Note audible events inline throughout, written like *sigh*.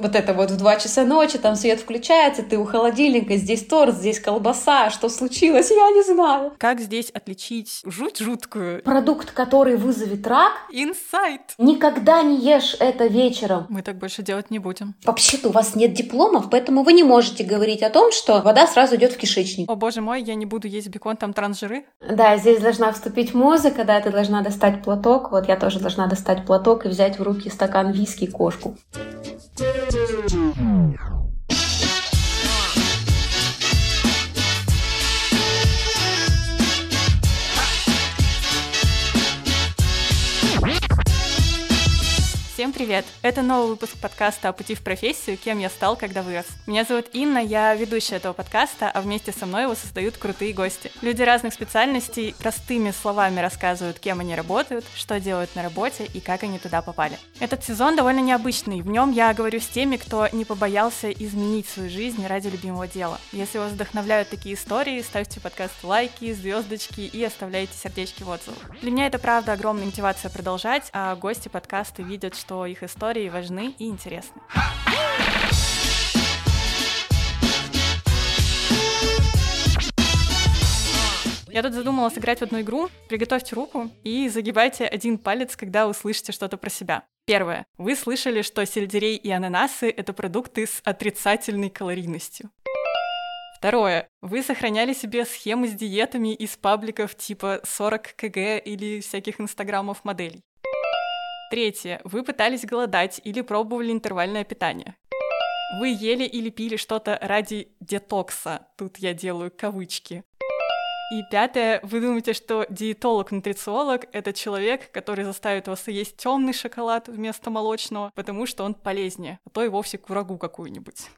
Вот это вот в 2 часа ночи, там свет включается, ты у холодильника, здесь торт, здесь колбаса, что случилось, я не знаю. Как здесь отличить жуть жуткую? Продукт, который вызовет рак. Инсайт. Никогда не ешь это вечером. Мы так больше делать не будем. Вообще-то у вас нет дипломов, поэтому вы не можете говорить о том, что вода сразу идет в кишечник. О боже мой, я не буду есть бекон, там трансжиры. Да, здесь должна вступить музыка, да, ты должна достать платок. Вот я тоже должна достать платок и взять в руки стакан виски и кошку. Thank you. Всем привет! Это новый выпуск подкаста о пути в профессию «Кем я стал, когда вырос». Меня зовут Инна, я ведущая этого подкаста, а вместе со мной его создают крутые гости. Люди разных специальностей простыми словами рассказывают, кем они работают, что делают на работе и как они туда попали. Этот сезон довольно необычный. В нем я говорю с теми, кто не побоялся изменить свою жизнь ради любимого дела. Если вас вдохновляют такие истории, ставьте подкаст лайки, звездочки и оставляйте сердечки в отзывах. Для меня это правда огромная мотивация продолжать, а гости подкаста видят, что что их истории важны и интересны. Я тут задумала сыграть в одну игру. Приготовьте руку и загибайте один палец, когда услышите что-то про себя. Первое. Вы слышали, что сельдерей и ананасы — это продукты с отрицательной калорийностью. Второе. Вы сохраняли себе схемы с диетами из пабликов типа 40 кг или всяких инстаграмов моделей. Третье. Вы пытались голодать или пробовали интервальное питание. Вы ели или пили что-то ради детокса. Тут я делаю кавычки. И пятое, вы думаете, что диетолог-нутрициолог — это человек, который заставит вас есть темный шоколад вместо молочного, потому что он полезнее, а то и вовсе курагу какую-нибудь.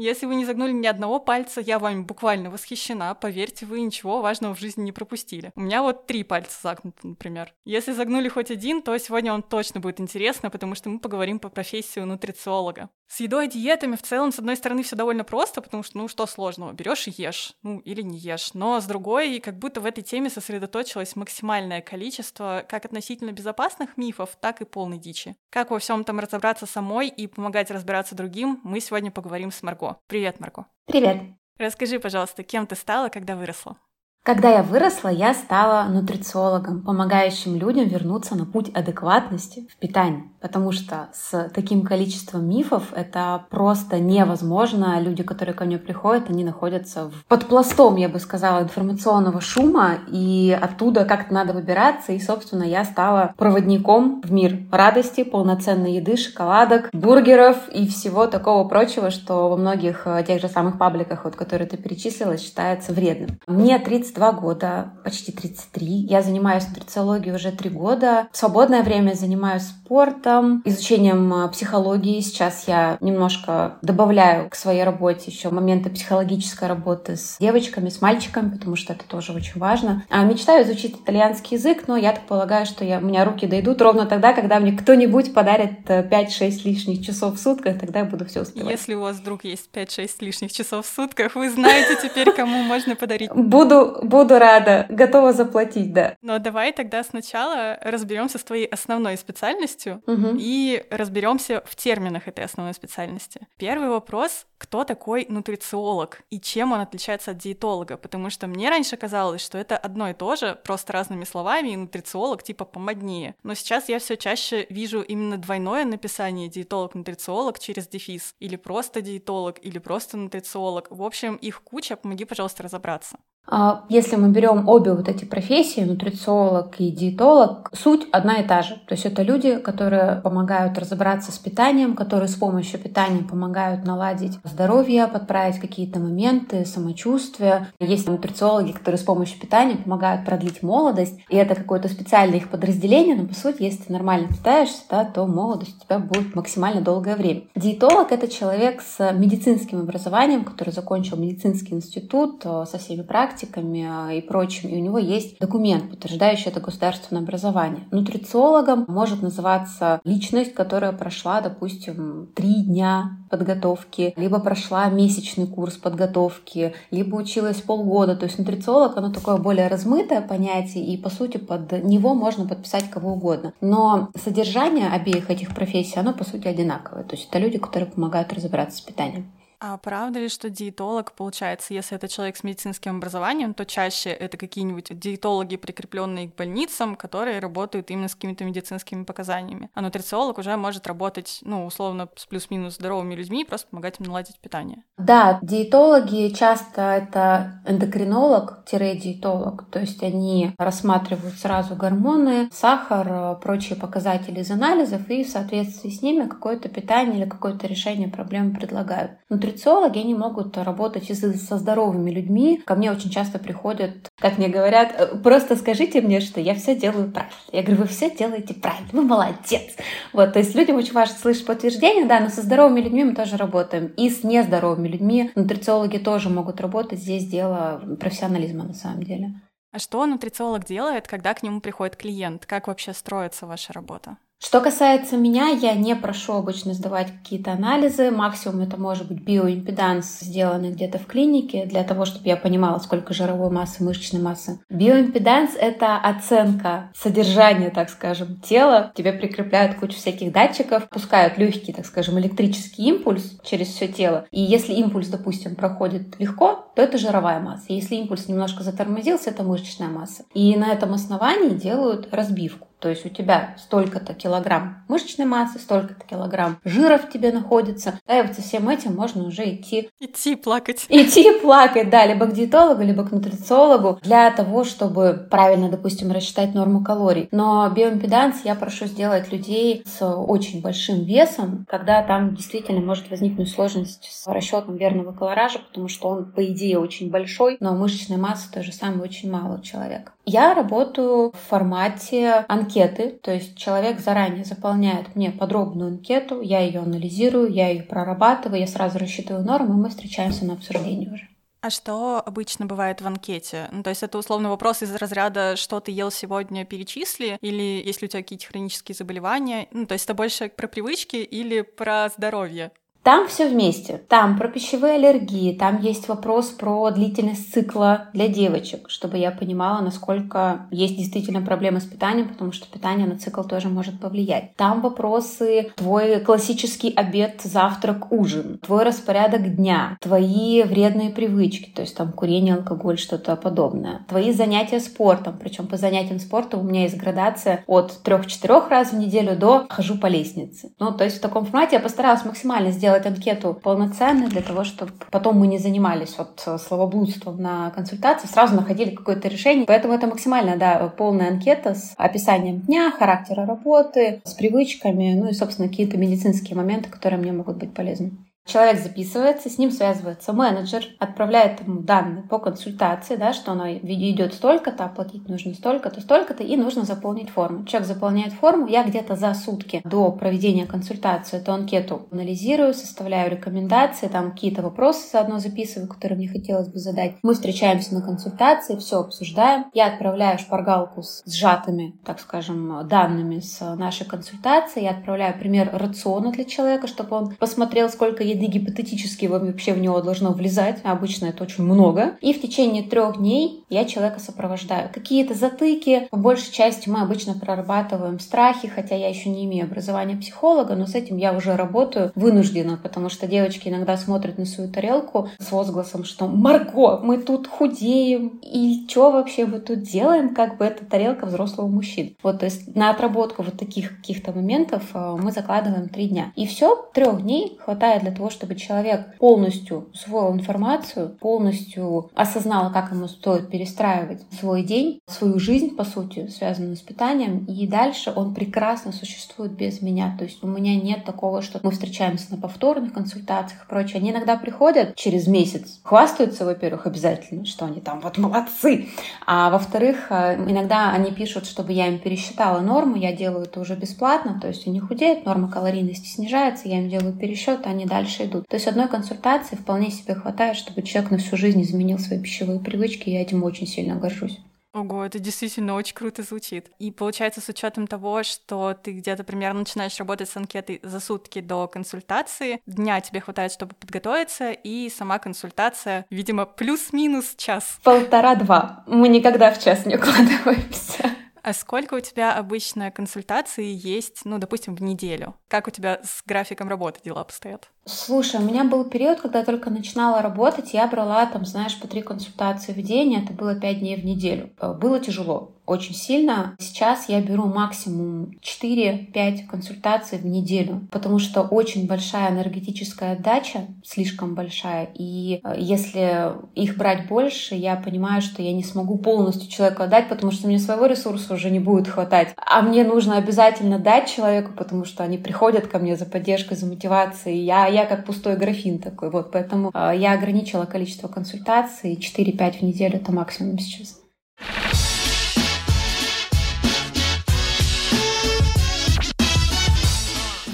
Если вы не загнули ни одного пальца, я вами буквально восхищена. Поверьте, вы ничего важного в жизни не пропустили. У меня вот три пальца загнуты, например. Если загнули хоть один, то сегодня вам точно будет интересно, потому что мы поговорим по профессию нутрициолога. С едой и диетами в целом, с одной стороны, все довольно просто, потому что, ну, что сложного? Берешь и ешь, ну, или не ешь. Но с другой, как будто в этой теме сосредоточилось максимальное количество как относительно безопасных мифов, так и полной дичи. Как во всем там разобраться самой и помогать разбираться другим, мы сегодня поговорим с Марго. Привет, Марго. Привет. Расскажи, пожалуйста, кем ты стала, когда выросла? Когда я выросла, я стала нутрициологом, помогающим людям вернуться на путь адекватности в питании. Потому что с таким количеством мифов это просто невозможно. Люди, которые ко мне приходят, они находятся под пластом, я бы сказала, информационного шума, и оттуда как-то надо выбираться. И, собственно, я стала проводником в мир радости, полноценной еды, шоколадок, бургеров и всего такого прочего, что во многих э, тех же самых пабликах, вот, которые ты перечислила, считается вредным. Мне 30 32 года, почти 33. Я занимаюсь нутрициологией уже 3 года. В свободное время занимаюсь спортом, изучением а, психологии. Сейчас я немножко добавляю к своей работе еще моменты психологической работы с девочками, с мальчиками, потому что это тоже очень важно. А мечтаю изучить итальянский язык, но я так полагаю, что я, у меня руки дойдут ровно тогда, когда мне кто-нибудь подарит 5-6 э, лишних часов в сутках, тогда я буду все успевать. Если у вас вдруг есть 5-6 лишних часов в сутках, вы знаете теперь, кому можно подарить. Буду Буду рада, готова заплатить, да. Но давай тогда сначала разберемся с твоей основной специальностью угу. и разберемся в терминах этой основной специальности. Первый вопрос кто такой нутрициолог и чем он отличается от диетолога, потому что мне раньше казалось, что это одно и то же, просто разными словами, и нутрициолог типа помоднее. Но сейчас я все чаще вижу именно двойное написание диетолог-нутрициолог через дефис, или просто диетолог, или просто нутрициолог. В общем, их куча, помоги, пожалуйста, разобраться. А, если мы берем обе вот эти профессии, нутрициолог и диетолог, суть одна и та же. То есть это люди, которые помогают разобраться с питанием, которые с помощью питания помогают наладить здоровье, подправить какие-то моменты, самочувствие. Есть нутрициологи, которые с помощью питания помогают продлить молодость, и это какое-то специальное их подразделение, но по сути, если ты нормально питаешься, да, то молодость у тебя будет максимально долгое время. Диетолог — это человек с медицинским образованием, который закончил медицинский институт э, со всеми практиками, практиками и прочим, и у него есть документ, подтверждающий это государственное образование. Нутрициологом может называться личность, которая прошла, допустим, три дня подготовки, либо прошла месячный курс подготовки, либо училась полгода. То есть нутрициолог, оно такое более размытое понятие, и по сути под него можно подписать кого угодно. Но содержание обеих этих профессий, оно по сути одинаковое. То есть это люди, которые помогают разобраться с питанием. А правда ли, что диетолог, получается, если это человек с медицинским образованием, то чаще это какие-нибудь диетологи, прикрепленные к больницам, которые работают именно с какими-то медицинскими показаниями. А нутрициолог уже может работать, ну, условно, с плюс-минус здоровыми людьми, просто помогать им наладить питание. Да, диетологи часто это эндокринолог-диетолог, то есть они рассматривают сразу гормоны, сахар, прочие показатели из анализов и в соответствии с ними какое-то питание или какое-то решение проблемы предлагают нутрициологи, они могут работать со здоровыми людьми. Ко мне очень часто приходят, как мне говорят, «Э, просто скажите мне, что я все делаю правильно. Я говорю, вы все делаете правильно, вы молодец. Вот, то есть людям очень важно слышать подтверждение, да, но со здоровыми людьми мы тоже работаем. И с нездоровыми людьми нутрициологи тоже могут работать. Здесь дело профессионализма на самом деле. А что нутрициолог делает, когда к нему приходит клиент? Как вообще строится ваша работа? Что касается меня, я не прошу обычно сдавать какие-то анализы. Максимум это может быть биоимпеданс, сделанный где-то в клинике, для того, чтобы я понимала, сколько жировой массы, мышечной массы. Биоимпеданс — это оценка содержания, так скажем, тела. Тебе прикрепляют кучу всяких датчиков, пускают легкий, так скажем, электрический импульс через все тело. И если импульс, допустим, проходит легко, то это жировая масса. Если импульс немножко затормозился, это мышечная масса. И на этом основании делают разбивку. То есть у тебя столько-то килограмм мышечной массы, столько-то килограмм жира в тебе находится. Да, и вот со всем этим можно уже идти... Идти плакать. Идти плакать, да, либо к диетологу, либо к нутрициологу для того, чтобы правильно, допустим, рассчитать норму калорий. Но биоимпеданс я прошу сделать людей с очень большим весом, когда там действительно может возникнуть сложность с расчетом верного колоража, потому что он, по идее, очень большой, но мышечной массы то же самое очень мало у человека. Я работаю в формате анкеты, то есть человек заранее заполняет мне подробную анкету, я ее анализирую, я ее прорабатываю, я сразу рассчитываю нормы, и мы встречаемся на обсуждении уже. А что обычно бывает в анкете? Ну, то есть это условно вопрос из разряда «что ты ел сегодня, перечисли?» или «есть ли у тебя какие-то хронические заболевания?» Ну, то есть это больше про привычки или про здоровье? Там все вместе. Там про пищевые аллергии, там есть вопрос про длительность цикла для девочек, чтобы я понимала, насколько есть действительно проблемы с питанием, потому что питание на цикл тоже может повлиять. Там вопросы твой классический обед, завтрак, ужин, твой распорядок дня, твои вредные привычки, то есть там курение, алкоголь, что-то подобное, твои занятия спортом, причем по занятиям спортом у меня есть градация от 3-4 раз в неделю до хожу по лестнице. Ну, то есть в таком формате я постаралась максимально сделать сделать анкету полноценной для того, чтобы потом мы не занимались вот э, словоблудством на консультации, сразу находили какое-то решение. Поэтому это максимально, да, полная анкета с описанием дня, характера работы, с привычками, ну и, собственно, какие-то медицинские моменты, которые мне могут быть полезны. Человек записывается, с ним связывается менеджер, отправляет ему данные по консультации, да, что оно идет столько-то, оплатить нужно столько-то, столько-то, и нужно заполнить форму. Человек заполняет форму, я где-то за сутки до проведения консультации эту анкету анализирую, составляю рекомендации, там какие-то вопросы заодно записываю, которые мне хотелось бы задать. Мы встречаемся на консультации, все обсуждаем. Я отправляю шпаргалку с сжатыми, так скажем, данными с нашей консультации. Я отправляю пример рациона для человека, чтобы он посмотрел, сколько еды еды гипотетически вообще в него должно влезать, обычно это очень много. И в течение трех дней я человека сопровождаю. Какие-то затыки, по большей части мы обычно прорабатываем страхи, хотя я еще не имею образования психолога, но с этим я уже работаю вынуждена, потому что девочки иногда смотрят на свою тарелку с возгласом, что «Марго, мы тут худеем, и что вообще мы тут делаем, как бы это тарелка взрослого мужчины». Вот, то есть на отработку вот таких каких-то моментов э, мы закладываем три дня. И все, трех дней хватает для того, чтобы человек полностью усвоил информацию, полностью осознал, как ему стоит перестраивать свой день, свою жизнь, по сути, связанную с питанием, и дальше он прекрасно существует без меня. То есть у меня нет такого, что мы встречаемся на повторных консультациях и прочее. Они иногда приходят через месяц, хвастаются, во-первых, обязательно, что они там вот молодцы, а во-вторых, э, иногда они пишут, чтобы я им пересчитала норму, я делаю это уже бесплатно, то есть они худеют, норма калорийности снижается, я им делаю пересчет, они дальше дальше идут. То есть одной консультации вполне себе хватает, чтобы человек на всю жизнь изменил свои пищевые привычки, и я этим очень сильно горжусь. Ого, это действительно очень круто звучит. И получается, с учетом того, что ты где-то примерно начинаешь работать с анкетой за сутки до консультации, дня тебе хватает, чтобы подготовиться, и сама консультация, видимо, плюс-минус час. Полтора-два. Мы никогда в час не укладываемся. А сколько у тебя обычно консультаций есть, ну, допустим, в неделю? Как у тебя с графиком работы дела постоят? Слушай, у меня был период, когда я только начинала работать, я брала там, знаешь, по три консультации в день, это было пять дней в неделю. Э, было тяжело очень сильно. Сейчас я беру максимум 4-5 консультаций в неделю, потому что очень большая энергетическая отдача, слишком большая. И э, если их брать больше, я понимаю, что я не смогу полностью человеку отдать, потому что мне своего ресурса уже не будет хватать. А мне нужно обязательно дать человеку, потому что они приходят ко мне за поддержкой, за мотивацией. Я, я как пустой графин такой. Вот, поэтому э, я ограничила количество консультаций. 4-5 в неделю — это максимум сейчас.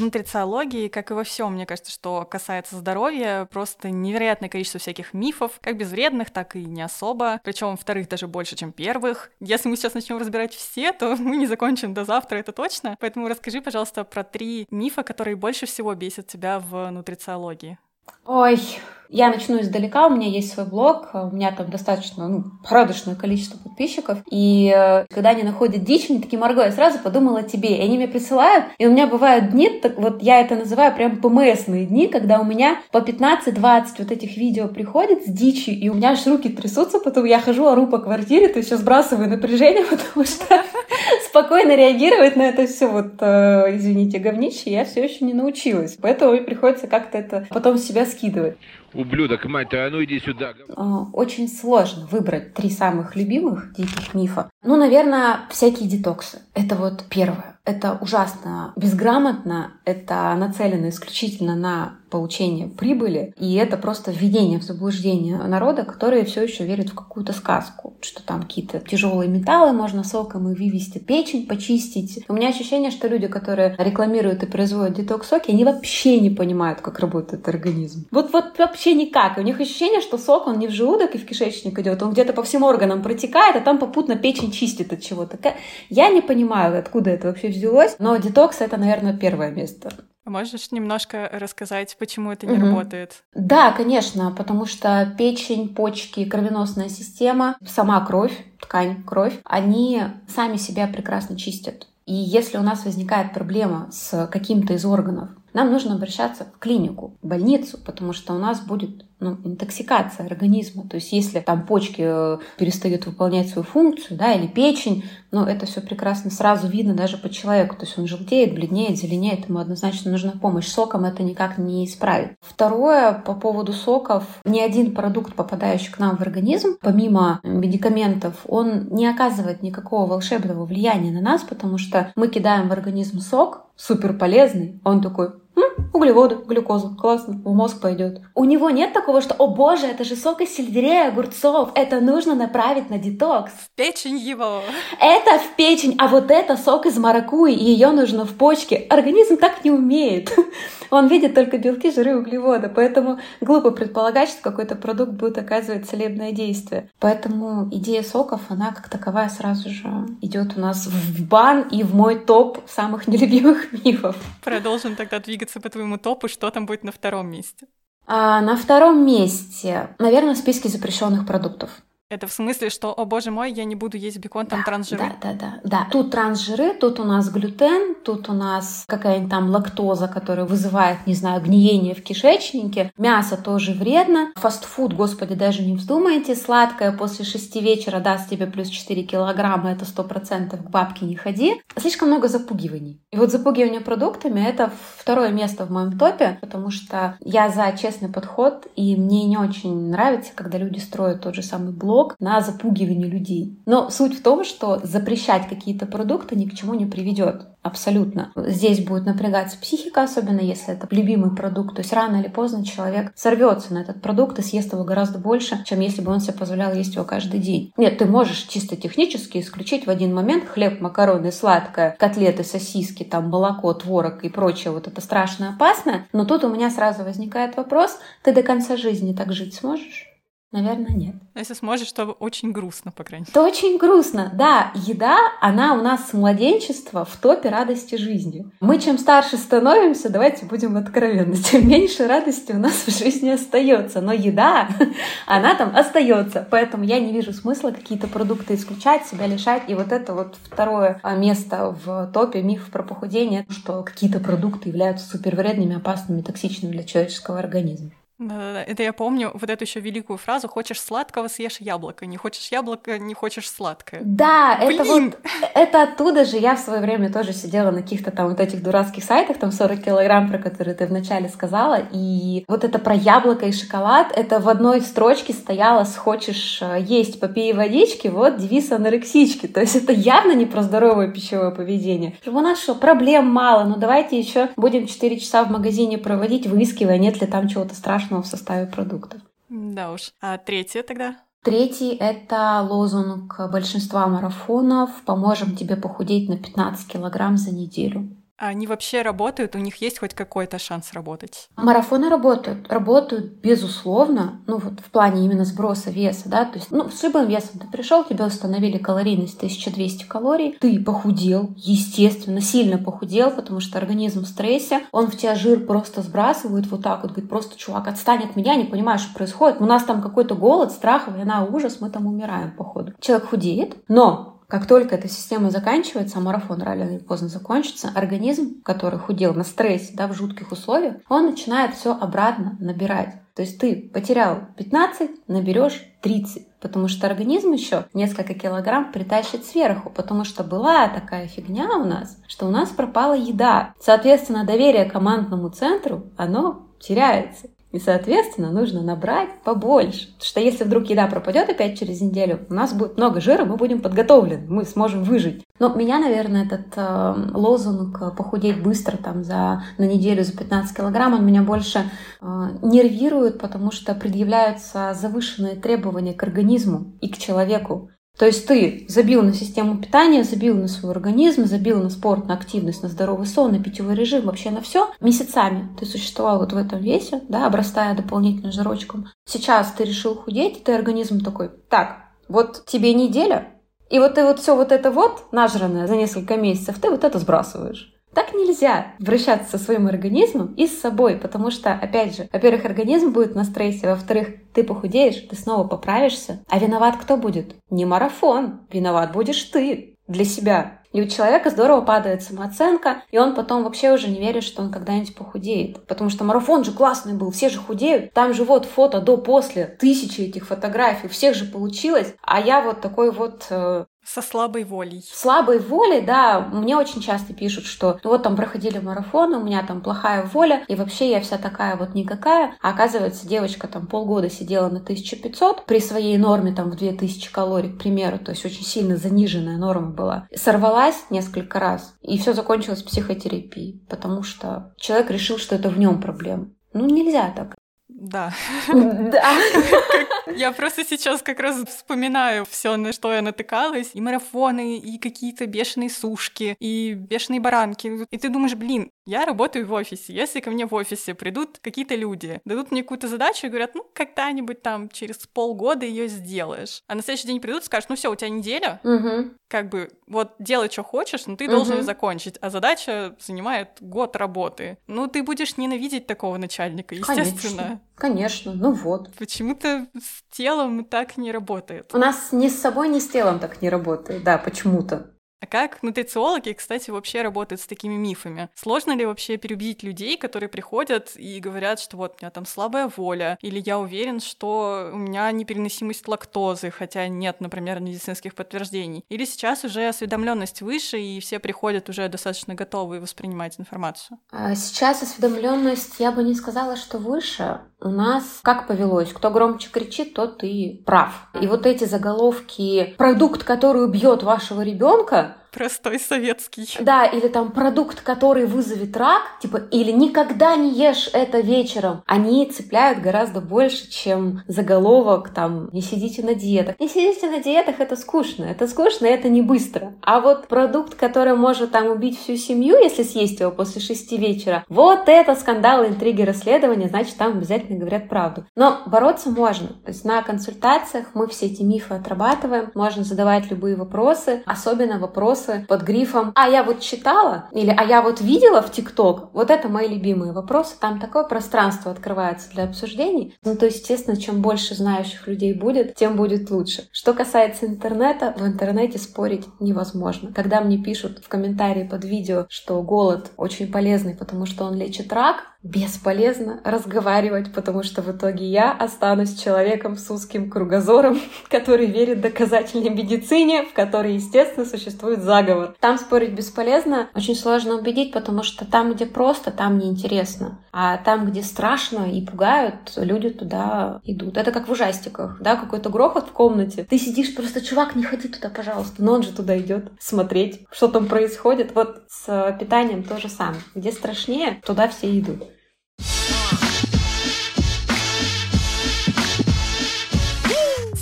Нутрициологии, как и во всем, мне кажется, что касается здоровья, просто невероятное количество всяких мифов, как безвредных, так и не особо. Причем вторых даже больше, чем первых. Если мы сейчас начнем разбирать все, то *laughs* мы не закончим до завтра, это точно. Поэтому расскажи, пожалуйста, про три мифа, которые больше всего бесят тебя в нутрициологии. Ой, я начну издалека, у меня есть свой блог, у меня там достаточно ну, порядочное количество подписчиков, и э, когда они находят дичь, они такие, Марго, я сразу подумала о тебе, и они мне присылают, и у меня бывают дни, так, вот я это называю прям ПМСные дни, когда у меня по 15-20 вот этих видео приходит с дичью, и у меня аж руки трясутся, потом я хожу, ору по квартире, то есть я сбрасываю напряжение, *laughs* потому что *laughs* спокойно реагировать на это все вот, э, извините, говнище, я все еще не научилась, поэтому мне приходится как-то это потом себя скидывать. Ублюдок, мать твою, а ну иди сюда. А, очень сложно выбрать три самых любимых диких мифа. Ну, наверное, всякие детоксы. Это вот первое это ужасно безграмотно, это нацелено исключительно на получение прибыли, и это просто введение в заблуждение народа, которые все еще верят в какую-то сказку, что там какие-то тяжелые металлы можно соком и вывести, печень почистить. У меня ощущение, что люди, которые рекламируют и производят детокс-соки, они вообще не понимают, как работает организм. Вот, вот вообще никак. У них ощущение, что сок, он не в желудок и в кишечник идет, он где-то по всем органам протекает, а там попутно печень чистит от чего-то. Я не понимаю, откуда это вообще взялось, но детокс — это, наверное, первое место. Можешь немножко рассказать, почему это не угу. работает? Да, конечно, потому что печень, почки, кровеносная система, сама кровь, ткань, кровь, они сами себя прекрасно чистят. И если у нас возникает проблема с каким-то из органов, нам нужно обращаться в клинику, в больницу, потому что у нас будет ну, интоксикация организма. То есть если там почки э, перестают выполнять свою функцию, да, или печень, ну, это все прекрасно сразу видно даже по человеку. То есть он желтеет, бледнеет, зеленеет, ему однозначно нужна помощь. Соком это никак не исправит. Второе, по поводу соков, ни один продукт, попадающий к нам в организм, помимо медикаментов, он не оказывает никакого волшебного влияния на нас, потому что мы кидаем в организм сок, супер полезный, он такой, углеводы, глюкозу, классно, в мозг пойдет. У него нет такого, что, о боже, это же сок из сельдерея, огурцов, это нужно направить на детокс. В печень его. Это в печень, а вот это сок из маракуи, и ее нужно в почке. Организм так не умеет. Он видит только белки, жиры, углеводы, поэтому глупо предполагать, что какой-то продукт будет оказывать целебное действие. Поэтому идея соков, она как таковая сразу же идет у нас в бан и в мой топ самых нелюбимых *laughs* мифов. Продолжим тогда двигаться по твоему топу, что там будет на втором месте? А, на втором месте, наверное, в списке запрещенных продуктов. Это в смысле, что, о боже мой, я не буду есть бекон, там да, трансжиры? Да, да, да, да. Тут трансжиры, тут у нас глютен, тут у нас какая-нибудь там лактоза, которая вызывает, не знаю, гниение в кишечнике. Мясо тоже вредно. Фастфуд, господи, даже не вздумайте. Сладкое после шести вечера даст тебе плюс 4 килограмма, это сто процентов к бабке не ходи. Слишком много запугиваний. И вот запугивание продуктами — это второе место в моем топе, потому что я за честный подход, и мне не очень нравится, когда люди строят тот же самый блог, предлог на запугивание людей. Но суть в том, что запрещать какие-то продукты ни к чему не приведет. Абсолютно. Здесь будет напрягаться психика, особенно если это любимый продукт. То есть рано или поздно человек сорвется на этот продукт и съест его гораздо больше, чем если бы он себе позволял есть его каждый день. Нет, ты можешь чисто технически исключить в один момент хлеб, макароны, сладкое, котлеты, сосиски, там молоко, творог и прочее. Вот это страшно опасно. Но тут у меня сразу возникает вопрос, ты до конца жизни так жить сможешь? Наверное, нет. А если сможешь, то очень грустно, по крайней мере. Это очень грустно. Да, еда, она у нас с младенчества в топе радости жизни. Мы чем старше становимся, давайте будем откровенны, *laughs* тем меньше радости у нас в жизни остается. Но еда, *laughs* она там остается. Поэтому я не вижу смысла какие-то продукты исключать, себя лишать. И вот это вот второе а, место в топе миф про похудение, что какие-то продукты являются супервредными, опасными, токсичными для человеческого организма. Да-да-да, это я помню вот эту еще великую фразу «хочешь сладкого, съешь яблоко, не хочешь яблоко, не хочешь сладкое». Да, Блин! это вот, это оттуда же я в свое время тоже сидела на каких-то там вот этих дурацких сайтах, там 40 килограмм, про которые ты вначале сказала, и вот это про яблоко и шоколад, это в одной строчке стояло «хочешь э, есть, попей водички», вот девиз анорексички, то есть это явно не про здоровое пищевое поведение. У нас что, проблем мало, но давайте еще будем 4 часа в магазине проводить, выискивая, нет ли там чего-то страшного страшного в составе продуктов. Да уж. А третье тогда? Третий — это лозунг большинства марафонов «Поможем тебе похудеть на 15 килограмм за неделю». Они вообще работают? У них есть хоть какой-то шанс работать? Марафоны работают. Работают, безусловно, ну вот в плане именно сброса веса, да, то есть, ну, с любым весом ты пришел, тебе установили калорийность 1200 калорий, ты похудел, естественно, сильно похудел, потому что организм в стрессе, он в тебя жир просто сбрасывает вот так вот, говорит, просто, чувак, отстань от меня, не понимаю, что происходит, у нас там какой-то голод, страх, война, ужас, мы там умираем, походу. Человек худеет, но как только эта система заканчивается, а марафон рано или поздно закончится, организм, который худел на стрессе, да, в жутких условиях, он начинает все обратно набирать. То есть ты потерял 15, наберешь 30, потому что организм еще несколько килограмм притащит сверху, потому что была такая фигня у нас, что у нас пропала еда. Соответственно, доверие командному центру, оно теряется. И, соответственно, нужно набрать побольше. Потому что если вдруг еда пропадет опять через неделю, у нас будет много жира, мы будем подготовлены, мы сможем выжить. Но меня, наверное, этот э, лозунг похудеть быстро там за на неделю за 15 килограмм, он меня больше э, нервирует, потому что предъявляются завышенные требования к организму и к человеку. То есть ты забил на систему питания, забил на свой организм, забил на спорт, на активность, на здоровый сон, на питьевой режим, вообще на все. Месяцами ты существовал вот в этом весе, да, обрастая дополнительным жирочком. Сейчас ты решил худеть, ты организм такой, так, вот тебе неделя, и вот ты вот все вот это вот нажранное за несколько месяцев, ты вот это сбрасываешь. Так нельзя обращаться со своим организмом и с собой, потому что, опять же, во-первых, организм будет на стрессе, во-вторых, ты похудеешь, ты снова поправишься, а виноват кто будет? Не марафон, виноват будешь ты для себя. И у человека здорово падает самооценка, и он потом вообще уже не верит, что он когда-нибудь похудеет. Потому что марафон же классный был, все же худеют. Там же вот фото до-после, тысячи этих фотографий, у всех же получилось. А я вот такой вот э, со слабой волей. Слабой волей, да. Мне очень часто пишут, что ну вот там проходили марафоны, у меня там плохая воля, и вообще я вся такая вот никакая. А оказывается, девочка там полгода сидела на 1500 при своей норме там в 2000 калорий, к примеру, то есть очень сильно заниженная норма была. Сорвалась несколько раз, и все закончилось психотерапией, потому что человек решил, что это в нем проблема. Ну, нельзя так. Да. Да. Я просто сейчас как раз вспоминаю все, на что я натыкалась. И марафоны, и какие-то бешеные сушки, и бешеные баранки. И ты думаешь, блин, я работаю в офисе. Если ко мне в офисе придут какие-то люди, дадут мне какую-то задачу и говорят, ну, когда-нибудь там через полгода ее сделаешь. А на следующий день придут и скажут, ну все, у тебя неделя, угу. как бы вот делай, что хочешь, но ты угу. должен ее закончить. А задача занимает год работы. Ну, ты будешь ненавидеть такого начальника, естественно. Конечно, конечно. ну вот. Почему-то с телом так не работает. У нас ни с собой, ни с телом так не работает, да, почему-то. А как нутрициологи, кстати, вообще работают с такими мифами? Сложно ли вообще переубедить людей, которые приходят и говорят, что вот у меня там слабая воля, или я уверен, что у меня непереносимость лактозы, хотя нет, например, медицинских подтверждений? Или сейчас уже осведомленность выше, и все приходят уже достаточно готовые воспринимать информацию? А сейчас осведомленность, я бы не сказала, что выше. у нас как повелось, кто громче кричит, тот и прав. И вот эти заголовки «Продукт, который убьет вашего ребенка», Простой советский. Да, или там продукт, который вызовет рак, типа, или никогда не ешь это вечером. Они цепляют гораздо больше, чем заголовок там «Не сидите на диетах». Не сидите на диетах, это скучно. Это скучно, это не быстро. А вот продукт, который может там убить всю семью, если съесть его после шести вечера, вот это скандалы, интриги, расследования, значит, там обязательно говорят правду. Но бороться можно. То есть на консультациях мы все эти мифы отрабатываем, можно задавать любые вопросы, особенно вопросы вопросы под грифом «А я вот читала» или «А я вот видела в ТикТок». Вот это мои любимые вопросы. Там такое пространство открывается для обсуждений. Ну, то есть, естественно, чем больше знающих людей будет, тем будет лучше. Что касается интернета, в интернете спорить невозможно. Когда мне пишут в комментарии под видео, что голод очень полезный, потому что он лечит рак, бесполезно разговаривать, потому что в итоге я останусь человеком с узким кругозором, *laughs* который верит доказательной медицине, в которой, естественно, существует заговор. Там спорить бесполезно, очень сложно убедить, потому что там, где просто, там неинтересно. А там, где страшно и пугают, люди туда идут. Это как в ужастиках, да, какой-то грохот в комнате. Ты сидишь просто, чувак, не ходи туда, пожалуйста. Но он же туда идет смотреть, что там происходит. Вот с питанием то же самое. Где страшнее, туда все идут.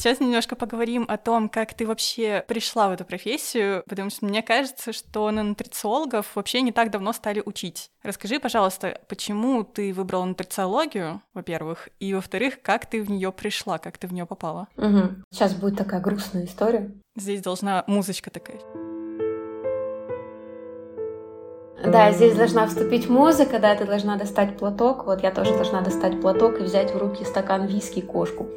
Сейчас немножко поговорим о том, как ты вообще пришла в эту профессию, потому что мне кажется, что на нутрициологов вообще не так давно стали учить. Расскажи, пожалуйста, почему ты выбрала нутрициологию, во-первых, и во-вторых, как ты в нее пришла, как ты в нее попала? Угу. Сейчас будет такая грустная история. Здесь должна музычка такая. Да, здесь должна вступить музыка, да, ты должна достать платок. Вот я тоже должна достать платок и взять в руки стакан виски и кошку.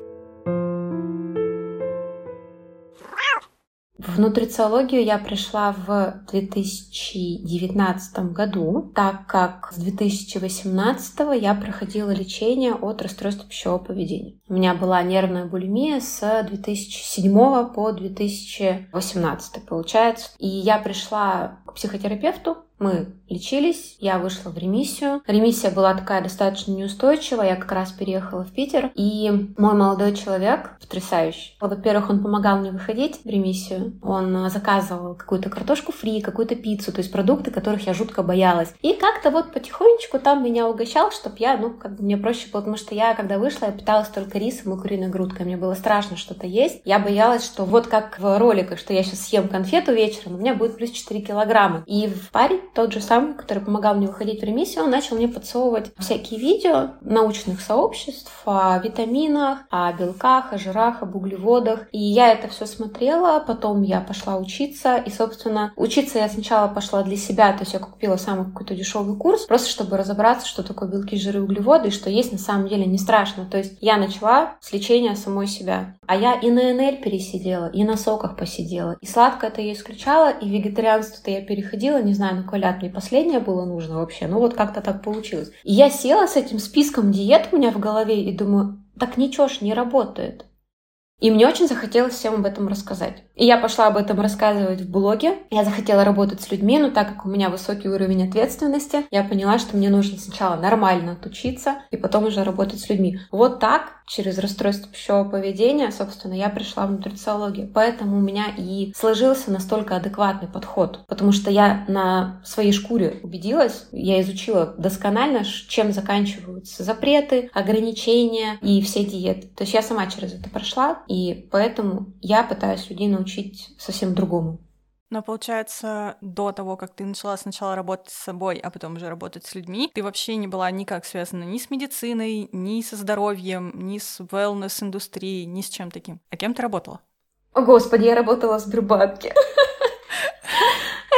В нутрициологию я пришла в 2019 году, так как с 2018 я проходила лечение от расстройства пищевого поведения. У меня была нервная булимия с 2007 по 2018, получается. И я пришла психотерапевту, мы лечились, я вышла в ремиссию. Ремиссия была такая достаточно неустойчивая, я как раз переехала в Питер, и мой молодой человек, потрясающий, во-первых, он помогал мне выходить в ремиссию, он заказывал какую-то картошку фри, какую-то пиццу, то есть продукты, которых я жутко боялась. И как-то вот потихонечку там меня угощал, чтобы я, ну, как бы мне проще было, потому что я, когда вышла, я питалась только рисом и куриной грудкой, мне было страшно что-то есть. Я боялась, что вот как в роликах, что я сейчас съем конфету вечером, у меня будет плюс 4 килограмма. И в паре тот же самый, который помогал мне выходить в ремиссию, он начал мне подсовывать всякие видео научных сообществ о витаминах, о белках, о жирах, об углеводах. И я это все смотрела, потом я пошла учиться. И, собственно, учиться я сначала пошла для себя, то есть я купила самый какой-то дешевый курс, просто чтобы разобраться, что такое белки, жиры, углеводы, и что есть на самом деле не страшно. То есть я начала с лечения самой себя. А я и на НЛ пересидела, и на соках посидела. И сладкое-то я исключала, и вегетарианство-то я переходила, не знаю, на какой ляд мне последнее было нужно вообще. Ну вот как-то так получилось. И я села с этим списком диет у меня в голове и думаю, так ничего ж не работает. И мне очень захотелось всем об этом рассказать. И я пошла об этом рассказывать в блоге. Я захотела работать с людьми, но так как у меня высокий уровень ответственности, я поняла, что мне нужно сначала нормально отучиться и потом уже работать с людьми. Вот так, через расстройство пищевого поведения, собственно, я пришла в нутрициологию. Поэтому у меня и сложился настолько адекватный подход. Потому что я на своей шкуре убедилась, я изучила досконально, чем заканчиваются запреты, ограничения и все диеты. То есть я сама через это прошла, и поэтому я пытаюсь людей научить совсем другому. Но получается, до того, как ты начала сначала работать с собой, а потом уже работать с людьми, ты вообще не была никак связана ни с медициной, ни со здоровьем, ни с wellness-индустрией, ни с чем таким. А кем ты работала? О, Господи, я работала в Сбербанке. *laughs*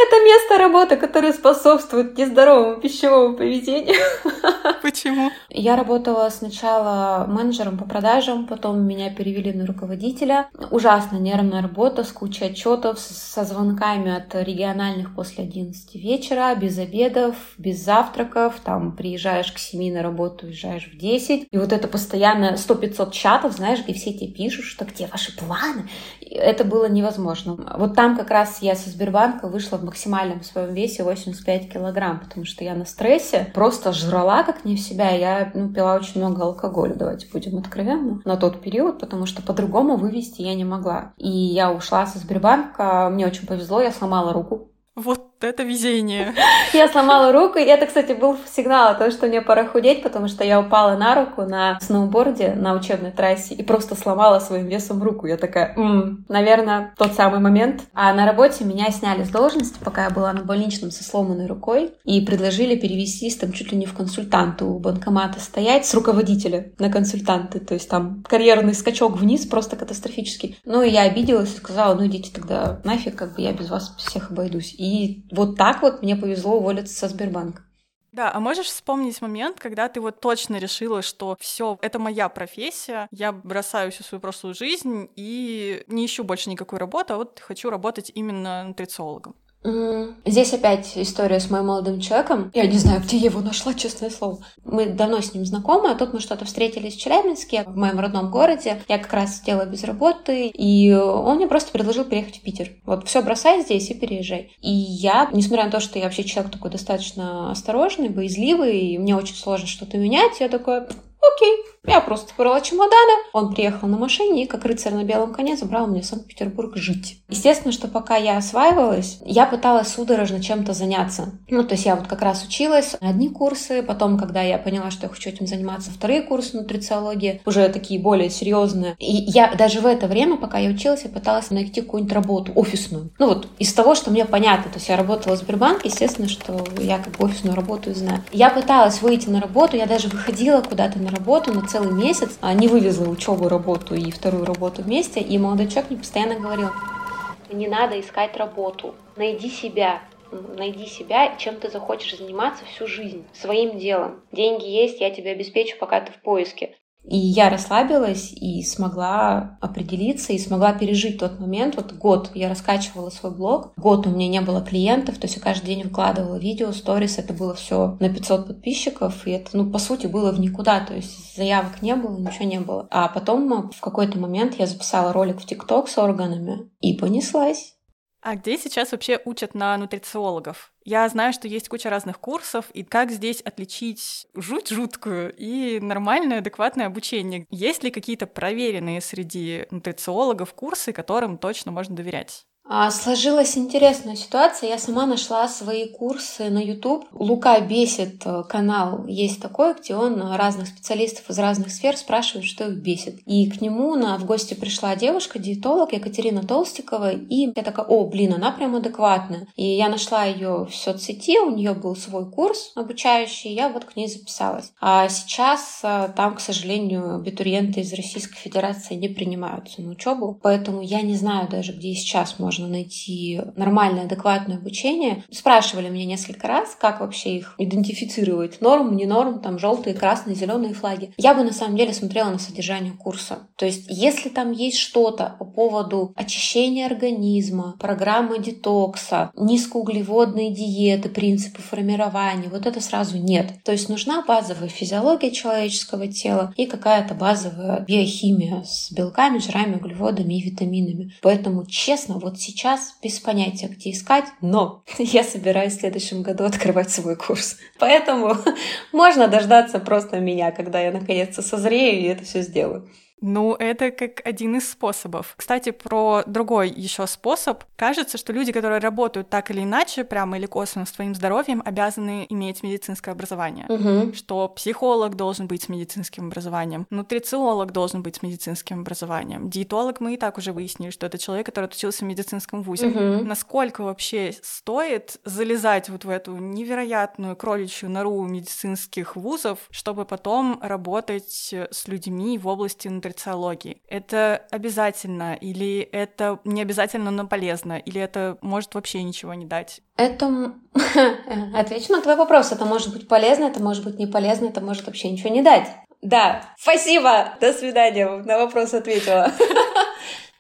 Это место работы, которое способствует нездоровому пищевому поведению. *laughs* Почему? Я работала сначала менеджером по продажам, потом меня перевели на руководителя. Ужасно нервная работа с кучей отчетов, со звонками от региональных после 11 вечера, без обедов, без завтраков. Там приезжаешь к 7 на работу, уезжаешь в 10. И вот это постоянно 100-500 чатов, знаешь, где все тебе пишут, что где ваши планы. Это было невозможно. Вот там как раз я со Сбербанка вышла в максимальном своем весе 85 килограмм, потому что я на стрессе просто жрала как не в себя. Я ну, пила очень много алкоголя, давайте будем откровенны, на тот период, потому что по-другому вывести я не могла. И я ушла со Сбербанка, мне очень повезло, я сломала руку вот это везение. *laughs* Я сломала руку, и это, кстати, был сигнал о том, что мне пора худеть, потому что я упала на руку на сноуборде на учебной трассе и просто сломала своим весом руку. Я такая, м-м, наверное, тот самый момент. А на работе меня сняли с должности, пока я была на больничном со сломанной рукой, и предложили перевестись там чуть ли не в консультанты у банкомата стоять с руководителя на консультанты. То есть там карьерный скачок вниз просто катастрофический. Ну и я обиделась и сказала, ну идите тогда нафиг, как бы я без вас всех обойдусь. И вот так вот мне повезло уволиться со Сбербанка. Да, а можешь вспомнить момент, когда ты вот точно решила, что все, это моя профессия, я бросаю всю свою прошлую жизнь и не ищу больше никакой работы, а вот хочу работать именно нутрициологом? Здесь опять история с моим молодым человеком. Я не знаю, где я его нашла, честное слово. Мы давно с ним знакомы, а тут мы что-то встретились в Челябинске, в моем родном городе. Я как раз сидела без работы, и он мне просто предложил переехать в Питер. Вот все бросай здесь и переезжай. И я, несмотря на то, что я вообще человек такой достаточно осторожный, боязливый, и мне очень сложно что-то менять, я такой, окей, я просто собрала чемоданы. Он приехал на машине и, как рыцарь на белом коне, забрал меня в Санкт-Петербург жить. Естественно, что пока я осваивалась, я пыталась судорожно чем-то заняться. Ну, то есть я вот как раз училась одни курсы, потом, когда я поняла, что я хочу этим заниматься, вторые курсы нутрициологии, уже такие более серьезные. И я даже в это время, пока я училась, я пыталась найти какую-нибудь работу офисную. Ну вот из того, что мне понятно, то есть я работала в Сбербанке, естественно, что я как бы офисную работу знаю. Я пыталась выйти на работу, я даже выходила куда-то на работу на целый месяц, а не вывезла учебу, работу и вторую работу вместе, и молодой человек мне постоянно говорил, не надо искать работу, найди себя, найди себя, чем ты захочешь заниматься всю жизнь, своим делом. Деньги есть, я тебя обеспечу, пока ты в поиске. И я расслабилась и смогла определиться, и смогла пережить тот момент. Вот год я раскачивала свой блог, год у меня не было клиентов, то есть я каждый день выкладывала видео, сторис, это было все на 500 подписчиков, и это, ну, по сути, было в никуда, то есть заявок не было, ничего не было. А потом в какой-то момент я записала ролик в ТикТок с органами и понеслась. А где сейчас вообще учат на нутрициологов? Я знаю, что есть куча разных курсов, и как здесь отличить жуть жуткую и нормальное, адекватное обучение? Есть ли какие-то проверенные среди нутрициологов курсы, которым точно можно доверять? А, сложилась интересная ситуация. Я сама нашла свои курсы на YouTube. Лука бесит э, канал. Есть такой, где он разных специалистов из разных сфер спрашивает, что их бесит. И к нему на, в гости пришла девушка, диетолог Екатерина Толстикова. И я такая, о, блин, она прям адекватная. И я нашла ее в соцсети, у нее был свой курс обучающий, я вот к ней записалась. А сейчас э, там, к сожалению, абитуриенты из Российской Федерации не принимаются на учебу. Поэтому я не знаю даже, где сейчас можно можно найти нормальное, адекватное обучение. Спрашивали меня несколько раз, как вообще их идентифицировать. Норм, не норм, там желтые, красные, зеленые флаги. Я бы на самом деле смотрела на содержание курса. То есть, если там есть что-то по поводу очищения организма, программы детокса, низкоуглеводные диеты, принципы формирования, вот это сразу нет. То есть нужна базовая физиология человеческого тела и какая-то базовая биохимия с белками, жирами, углеводами и витаминами. Поэтому, честно, вот сейчас без понятия, где искать, но *laughs* я собираюсь в следующем году открывать свой курс. Поэтому *laughs* можно дождаться просто меня, когда я наконец-то созрею и это все сделаю. Ну, это как один из способов. Кстати, про другой еще способ. Кажется, что люди, которые работают так или иначе, прямо или косвенно с твоим здоровьем, обязаны иметь медицинское образование. Угу. Что психолог должен быть с медицинским образованием, нутрициолог должен быть с медицинским образованием, диетолог мы и так уже выяснили, что это человек, который отучился в медицинском вузе. Угу. Насколько вообще стоит залезать вот в эту невероятную кроличью нору медицинских вузов, чтобы потом работать с людьми в области нутриции нутрициологии. Это обязательно или это не обязательно, но полезно, или это может вообще ничего не дать? Это... *laughs* Отвечу на твой вопрос. Это может быть полезно, это может быть не полезно, это может вообще ничего не дать. Да, спасибо, до свидания, на вопрос ответила. *laughs*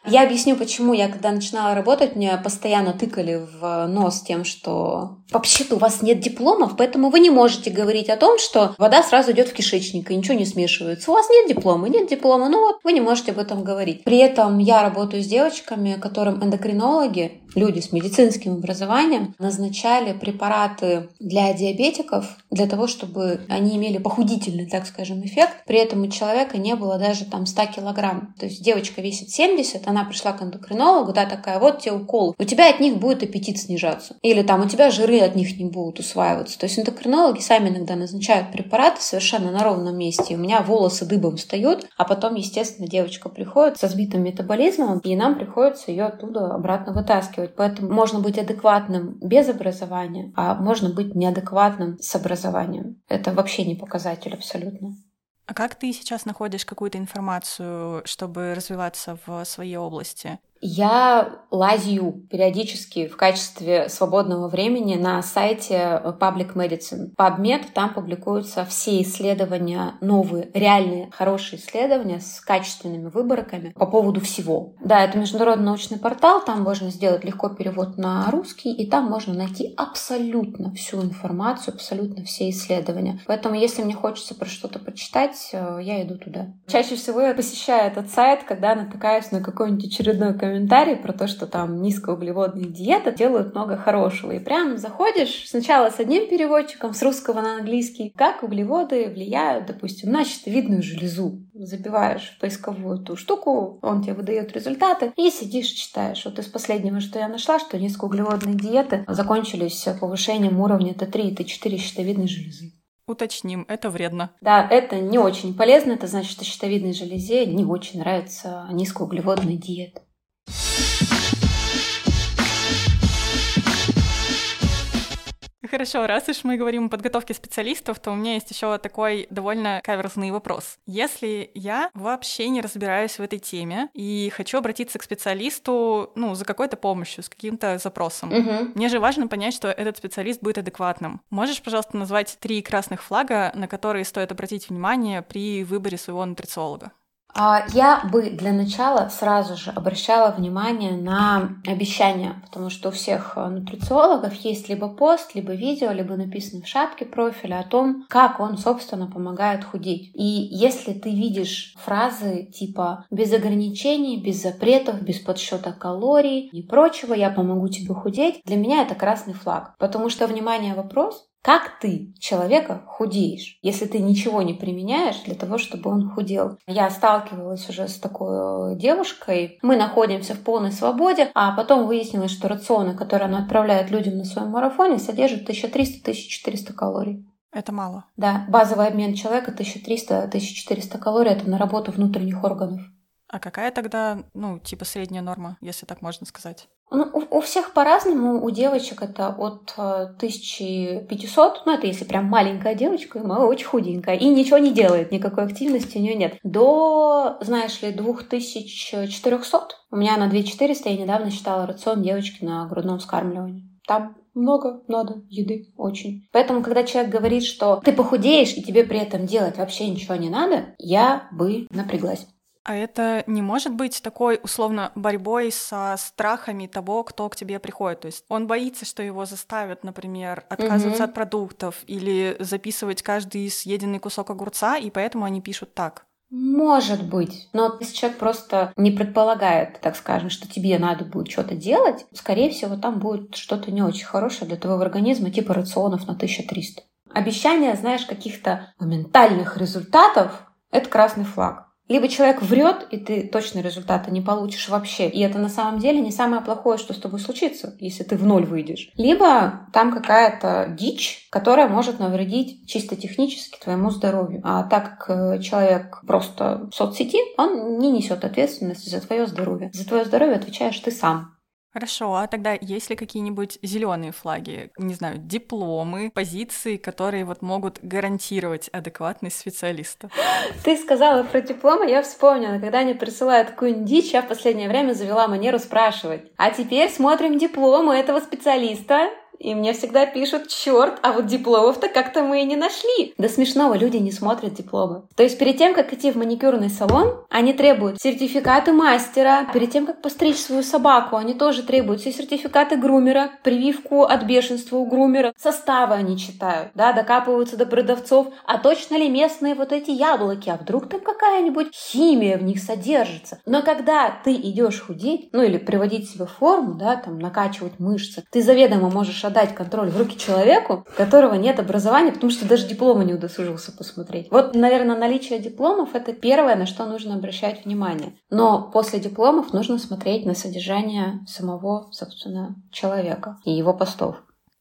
Я объясню, почему я, когда начинала работать, мне постоянно тыкали в нос тем, что вообще-то у вас нет дипломов, поэтому вы не можете говорить о том, что вода сразу идет в кишечник и ничего не смешивается. У вас нет диплома, нет диплома, ну вот вы не можете об этом говорить. При этом я работаю с девочками, которым эндокринологи, люди с медицинским образованием, назначали препараты для диабетиков для того, чтобы они имели похудительный, так скажем, эффект. При этом у человека не было даже там 100 килограмм. То есть девочка весит 70, она пришла к эндокринологу, да, такая, вот тебе укол. У тебя от них будет аппетит снижаться. Или там у тебя жиры от них не будут усваиваться. То есть эндокринологи сами иногда назначают препараты совершенно на ровном месте. И у меня волосы дыбом встают, а потом, естественно, девочка приходит со сбитым метаболизмом, и нам приходится ее оттуда обратно вытаскивать. Поэтому можно быть адекватным без образования, а можно быть неадекватным с образованием. Это вообще не показатель абсолютно. А как ты сейчас находишь какую-то информацию, чтобы развиваться в своей области? Я лазю периодически в качестве свободного времени на сайте Public Medicine. PubMed, там публикуются все исследования, новые, реальные, хорошие исследования с качественными выборками по поводу всего. Да, это международный научный портал, там можно сделать легко перевод на русский, и там можно найти абсолютно всю информацию, абсолютно все исследования. Поэтому, если мне хочется про что-то почитать, э, я иду туда. Чаще всего я посещаю этот сайт, когда натыкаюсь на какой-нибудь очередной комментарий про то, что там низкоуглеводная диета делают много хорошего. И прям заходишь сначала с одним переводчиком, с русского на английский, как углеводы влияют, допустим, на щитовидную железу. Забиваешь в поисковую эту штуку, он тебе выдает результаты, и сидишь, читаешь. Вот из последнего, что я нашла, что низкоуглеводные диеты закончились повышением уровня Т3 и Т4 щитовидной железы. Уточним, это вредно. Да, это не очень полезно. Это значит, что щитовидной железе не очень нравится низкоуглеводная диета. Хорошо, раз уж мы говорим о подготовке специалистов, то у меня есть еще такой довольно каверзный вопрос. Если я вообще не разбираюсь в этой теме и хочу обратиться к специалисту, ну, за какой-то помощью, с каким-то запросом, Угу. мне же важно понять, что этот специалист будет адекватным. Можешь, пожалуйста, назвать три красных флага, на которые стоит обратить внимание при выборе своего нутрициолога? А, Я бы для начала сразу же обращала внимание на обещания, потому что у всех э, нутрициологов есть либо пост, либо видео, либо написано в шапке профиля о том, как он, собственно, помогает худеть. И если ты видишь фразы типа «без ограничений, без запретов, без подсчета калорий и прочего, я помогу тебе худеть», для меня это красный флаг. Потому что, внимание, вопрос, как ты человека худеешь, если ты ничего не применяешь для того, чтобы он худел? Я сталкивалась уже с такой э, девушкой. Мы находимся в полной свободе, а потом выяснилось, что рационы, которые она отправляет людям на своем марафоне, содержат 1300-1400 калорий. Это мало. Да, базовый обмен человека 1300-1400 калорий – это на работу внутренних органов. А какая тогда, ну, типа средняя норма, если так можно сказать? Ну, у, у всех по-разному. У девочек это от э, 1500, ну это если прям маленькая девочка, но очень худенькая, и ничего не делает, никакой активности у нее нет, до, знаешь ли, 2400. У меня на 2400 я недавно считала рацион девочки на грудном вскармливании. Там много надо еды, очень. Поэтому, когда человек говорит, что ты похудеешь, и тебе при этом делать вообще ничего не надо, я бы напряглась. А это не может быть такой, условно, борьбой со страхами того, кто к тебе приходит. То есть он боится, что его заставят, например, отказываться Мгм. от продуктов или записывать каждый съеденный кусок огурца, и поэтому они пишут так. Может быть. Но если человек просто не предполагает, так скажем, что тебе надо будет что-то делать, скорее всего, там будет что-то не очень хорошее для твоего организма, типа рационов на 1300. Обещание, знаешь, каких-то моментальных результатов — это красный флаг. Либо человек врет, и ты точно результата не получишь вообще. И это на самом деле не самое плохое, что с тобой случится, если ты в ноль выйдешь. Либо там какая-то дичь, которая может навредить чисто технически твоему здоровью. А так как э, человек просто в соцсети, он не несет ответственности за твое здоровье. За твое здоровье отвечаешь ты сам. Хорошо, а тогда есть ли какие-нибудь зеленые флаги, не знаю, дипломы, позиции, которые вот могут гарантировать адекватность специалиста? *gasps* Ты сказала про дипломы, я вспомнила, когда они присылают какую-нибудь дичь, я в последнее время завела манеру спрашивать. А теперь смотрим дипломы этого специалиста и мне всегда пишут, черт, а вот дипломов-то как-то мы и не нашли. До смешного люди не смотрят дипломы. То есть перед тем, как идти в маникюрный салон, они требуют сертификаты мастера. Перед тем, как постричь свою собаку, они тоже требуют все сертификаты грумера, прививку от бешенства у грумера. Составы они читают, да, докапываются до продавцов. А точно ли местные вот эти яблоки? А вдруг там какая-нибудь химия в них содержится? Но когда ты идешь худеть, ну или приводить себя в форму, да, там накачивать мышцы, ты заведомо можешь отдать контроль в руки человеку, у которого нет образования, потому что даже диплома не удосужился посмотреть. Вот, наверное, наличие дипломов — это первое, на что нужно обращать внимание. Но после дипломов нужно смотреть на содержание самого, собственно, человека и его постов.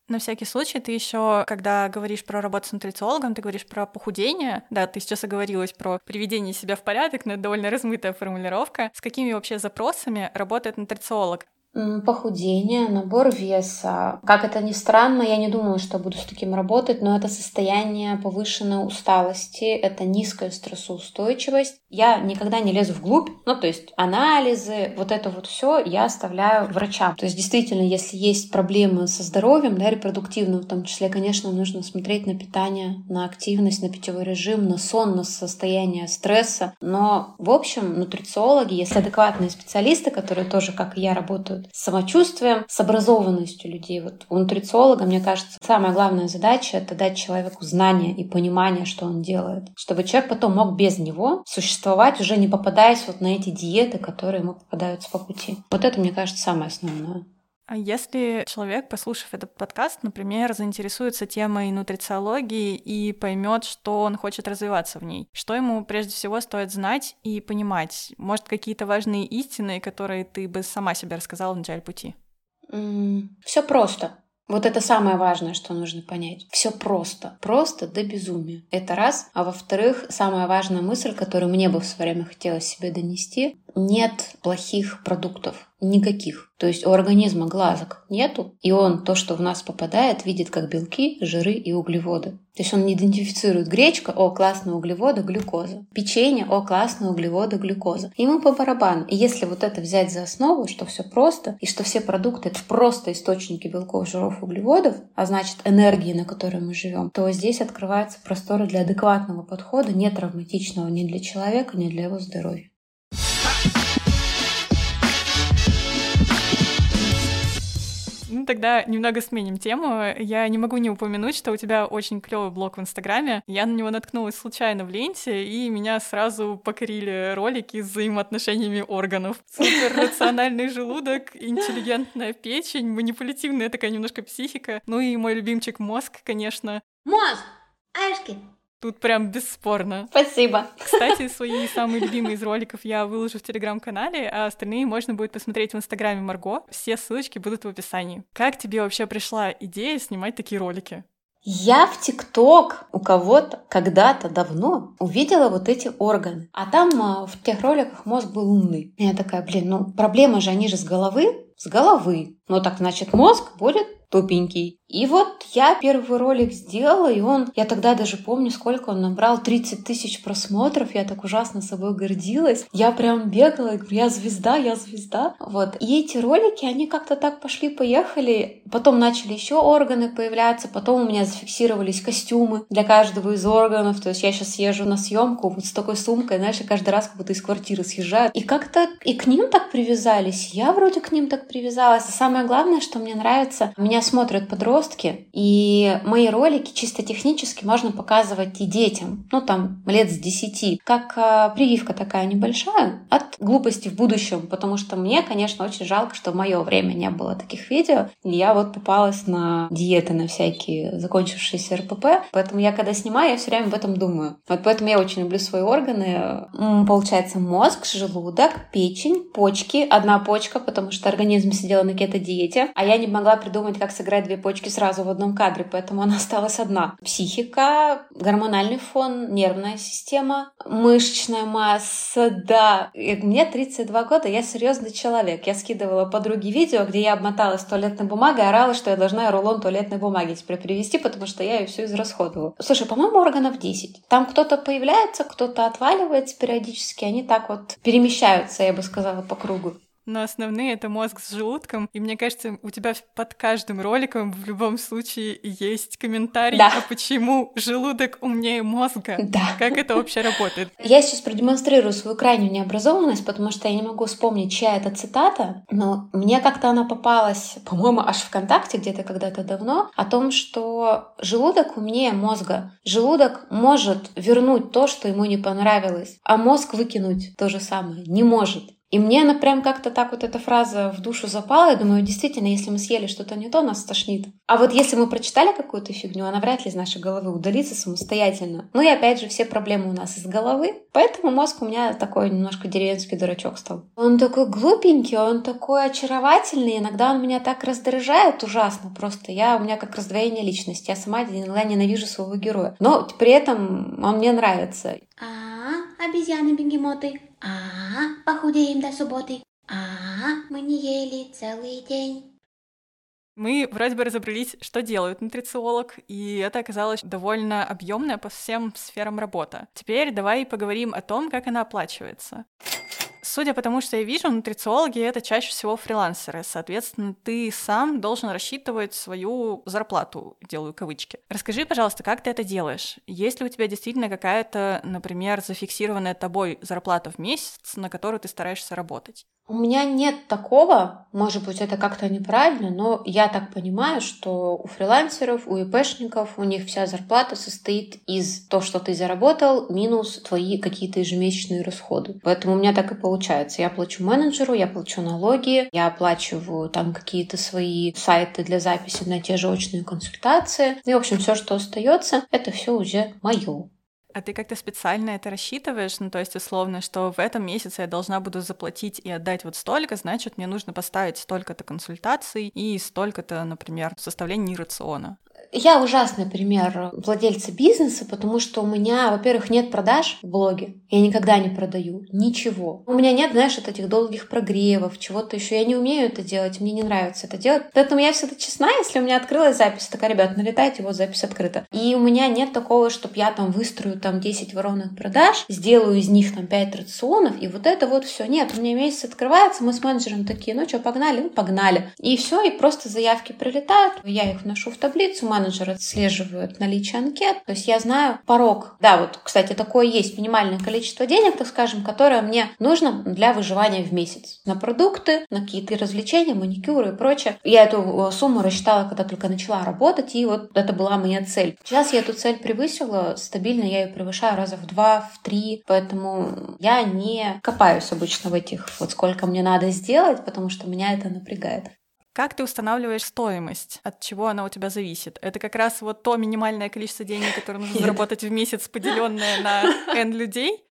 На всякий случай, ты еще, когда говоришь про работу с нутрициологом, ты говоришь про похудение. Да, ты сейчас оговорилась про приведение себя в порядок, но это довольно размытая формулировка. С какими вообще запросами работает нутрициолог? Похудение, набор веса. Как это ни странно, я не думала, что буду с таким работать, но это состояние повышенной усталости, это низкая стрессоустойчивость. Я никогда не лезу вглубь, ну то есть анализы, вот это вот все я оставляю врачам. То есть действительно, если есть проблемы со здоровьем, да, репродуктивным в том числе, конечно, нужно смотреть на питание, на активность, на питьевой режим, на сон, на состояние стресса. Но в общем, нутрициологи, если адекватные специалисты, которые тоже, как и я, работают с самочувствием, с образованностью людей. Вот у нутрициолога, мне кажется, самая главная задача — это дать человеку знания и понимание, что он делает, чтобы человек потом мог без него существовать, уже не попадаясь вот на эти диеты, которые ему попадаются по пути. Вот это, мне кажется, самое основное. А если человек, послушав этот подкаст, например, заинтересуется темой нутрициологии и поймет, что он хочет развиваться в ней, что ему прежде всего стоит знать и понимать? Может, какие-то важные истины, которые ты бы сама себе рассказала в начале пути? Mm, все просто. Вот это самое важное, что нужно понять. Все просто. Просто до безумия. Это раз. А во-вторых, самая важная мысль, которую мне бы в свое время хотелось себе донести, нет плохих продуктов. Никаких. То есть у организма глазок нету, и он то, что в нас попадает, видит как белки, жиры и углеводы. То есть он не идентифицирует гречка, о, классные углеводы, глюкоза. Печенье, о, классные углеводы, глюкоза. Ему по барабану. И если вот это взять за основу, что все просто, и что все продукты это просто источники белков, жиров, углеводов, а значит энергии, на которой мы живем, то здесь открывается просторы для адекватного подхода, не травматичного ни для человека, ни для его здоровья. Тогда немного сменим тему. Я не могу не упомянуть, что у тебя очень клевый блог в Инстаграме. Я на него наткнулась случайно в ленте, и меня сразу покорили ролики с взаимоотношениями органов. Супер рациональный желудок, интеллигентная печень, манипулятивная такая немножко психика. Ну и мой любимчик мозг, конечно. Мозг! Ашки! Тут прям бесспорно. Спасибо. Кстати, *laughs* свои самые любимые из роликов я выложу в телеграм-канале, а остальные можно будет посмотреть в инстаграме Марго. Все ссылочки будут в описании. Как тебе вообще пришла идея снимать такие ролики? Я в ТикТок у кого-то когда-то давно увидела вот эти органы. А там а, в тех роликах мозг был умный. Я такая, блин, ну проблема же, они же с головы, с головы. Ну так значит мозг будет тупенький. И вот я первый ролик сделала, и он, я тогда даже помню, сколько он набрал, 30 тысяч просмотров, я так ужасно собой гордилась. Я прям бегала, говорю, я звезда, я звезда. Вот. И эти ролики, они как-то так пошли-поехали. Потом начали еще органы появляться, потом у меня зафиксировались костюмы для каждого из органов. То есть я сейчас езжу на съемку вот с такой сумкой, знаешь, и каждый раз как будто из квартиры съезжаю. И как-то и к ним так привязались, я вроде к ним так привязалась. А самое главное, что мне нравится, меня смотрят подростки, подростки, и мои ролики чисто технически можно показывать и детям, ну там лет с 10, как э, прививка такая небольшая от глупости в будущем, потому что мне, конечно, очень жалко, что в мое время не было таких видео, и я вот попалась на диеты на всякие закончившиеся РПП, поэтому я когда снимаю, я все время об этом думаю. Вот поэтому я очень люблю свои органы. Получается мозг, желудок, печень, почки, одна почка, потому что организм сидел на кето-диете, а я не могла придумать, как сыграть две почки девочки сразу в одном кадре, поэтому она *laughs* осталась одна. Психика, гормональный фон, нервная система, мышечная масса, да. И мне 32 года, я серьезный человек. Я скидывала подруге видео, где я обмоталась туалетной бумагой, орала, что я должна рулон туалетной бумаги теперь привезти, потому что я ее все израсходовала. Слушай, по-моему, органов 10. Там кто-то появляется, кто-то отваливается периодически, они так вот перемещаются, я бы сказала, по кругу. Но основные — это мозг с желудком, и мне кажется, у тебя под каждым роликом в любом случае есть комментарий, да. а почему желудок умнее мозга? Да. Как это вообще работает? *laughs* Я сейчас продемонстрирую свою крайнюю необразованность, потому что я не могу вспомнить, чья это цитата, но мне как-то она попалась, по-моему, аж ВКонтакте где-то когда-то давно, о том, что желудок умнее мозга. Желудок может вернуть то, что ему не понравилось, а мозг выкинуть то же самое не может. И мне она прям как-то так вот эта фраза в душу запала. Я думаю, действительно, если мы съели что-то не то, нас тошнит. А вот если мы прочитали какую-то фигню, она вряд ли из нашей головы удалится самостоятельно. Ну и опять же, все проблемы у нас из головы. Поэтому мозг у меня такой немножко деревенский дурачок стал. Он такой глупенький, он такой очаровательный. Иногда он меня так раздражает ужасно просто. Я, у меня как раздвоение личности. Я сама иногда ненавижу своего героя. Но при этом он мне нравится. А, обезьяны-бегемоты. А, похудеем до субботы. А, мы не ели целый день. Мы вроде бы разобрались, что делают нутрициолог, и это оказалось довольно объемная по всем сферам работа. Теперь давай поговорим о том, как она оплачивается. Судя по тому, что я вижу, нутрициологи — это чаще всего фрилансеры. Соответственно, ты сам должен рассчитывать свою зарплату, делаю кавычки. Расскажи, пожалуйста, как ты это делаешь? Есть ли у тебя действительно какая-то, например, зафиксированная тобой зарплата в месяц, на которую ты стараешься работать? У меня нет такого, может быть, это как-то неправильно, но я так понимаю, что у фрилансеров, у ИПшников, у них вся зарплата состоит из того, что ты заработал, минус твои какие-то ежемесячные расходы. Поэтому у меня так и получается. Я плачу менеджеру, я плачу налоги, я оплачиваю там какие-то свои сайты для записи на те же очные консультации. И, в общем, все, что остается, это все уже мое. А ты как-то специально это рассчитываешь? Ну, то есть, условно, что в этом месяце я должна буду заплатить и отдать вот столько, значит, мне нужно поставить столько-то консультаций и столько-то, например, составления рациона я ужасный пример владельца бизнеса, потому что у меня, во-первых, нет продаж в блоге. Я никогда не продаю ничего. У меня нет, знаешь, вот этих долгих прогревов, чего-то еще. Я не умею это делать, мне не нравится это делать. Поэтому я всегда честна, если у меня открылась запись, такая, ребят, налетайте, вот запись открыта. И у меня нет такого, чтобы я там выстрою там 10 воронных продаж, сделаю из них там 5 рационов, и вот это вот все. Нет, у меня месяц открывается, мы с менеджером такие, ну что, погнали? Ну, погнали. И все, и просто заявки прилетают, я их вношу в таблицу, менеджер отслеживают наличие анкет. То есть я знаю порог. Да, вот, кстати, такое есть минимальное количество денег, так скажем, которое мне нужно для выживания в месяц. На продукты, на какие-то развлечения, маникюры и прочее. Я эту э, сумму рассчитала, когда только начала работать, и вот это была моя цель. Сейчас я эту цель превысила, стабильно я ее превышаю раза в два, в три, поэтому я не копаюсь обычно в этих, вот сколько мне надо сделать, потому что меня это напрягает. Как ты устанавливаешь стоимость? От чего она у тебя зависит? Это как раз вот то минимальное количество денег, которое нужно заработать в месяц, поделенное на N людей?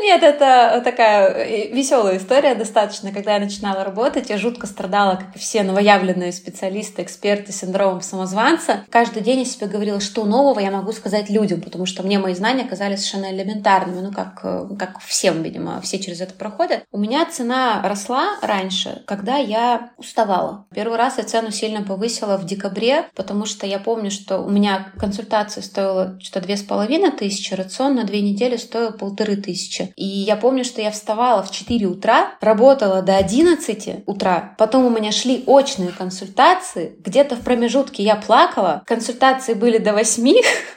Нет, это такая э, веселая история достаточно. Когда я начинала работать, я жутко страдала, как и все новоявленные специалисты, эксперты с синдромом самозванца. Каждый день я себе говорила, что нового я могу сказать людям, потому что мне мои знания казались совершенно элементарными. Ну, как, э, как всем, видимо, все через это проходят. У меня цена росла раньше, когда я уставала. Первый раз я цену сильно повысила в декабре, потому что я помню, что у меня консультация стоила что-то две с половиной тысячи, рацион на две недели стоил полторы тысячи. И я помню, что я вставала в 4 утра, работала до 11 утра, потом у меня шли очные консультации, где-то в промежутке я плакала, консультации были до 8, *laughs*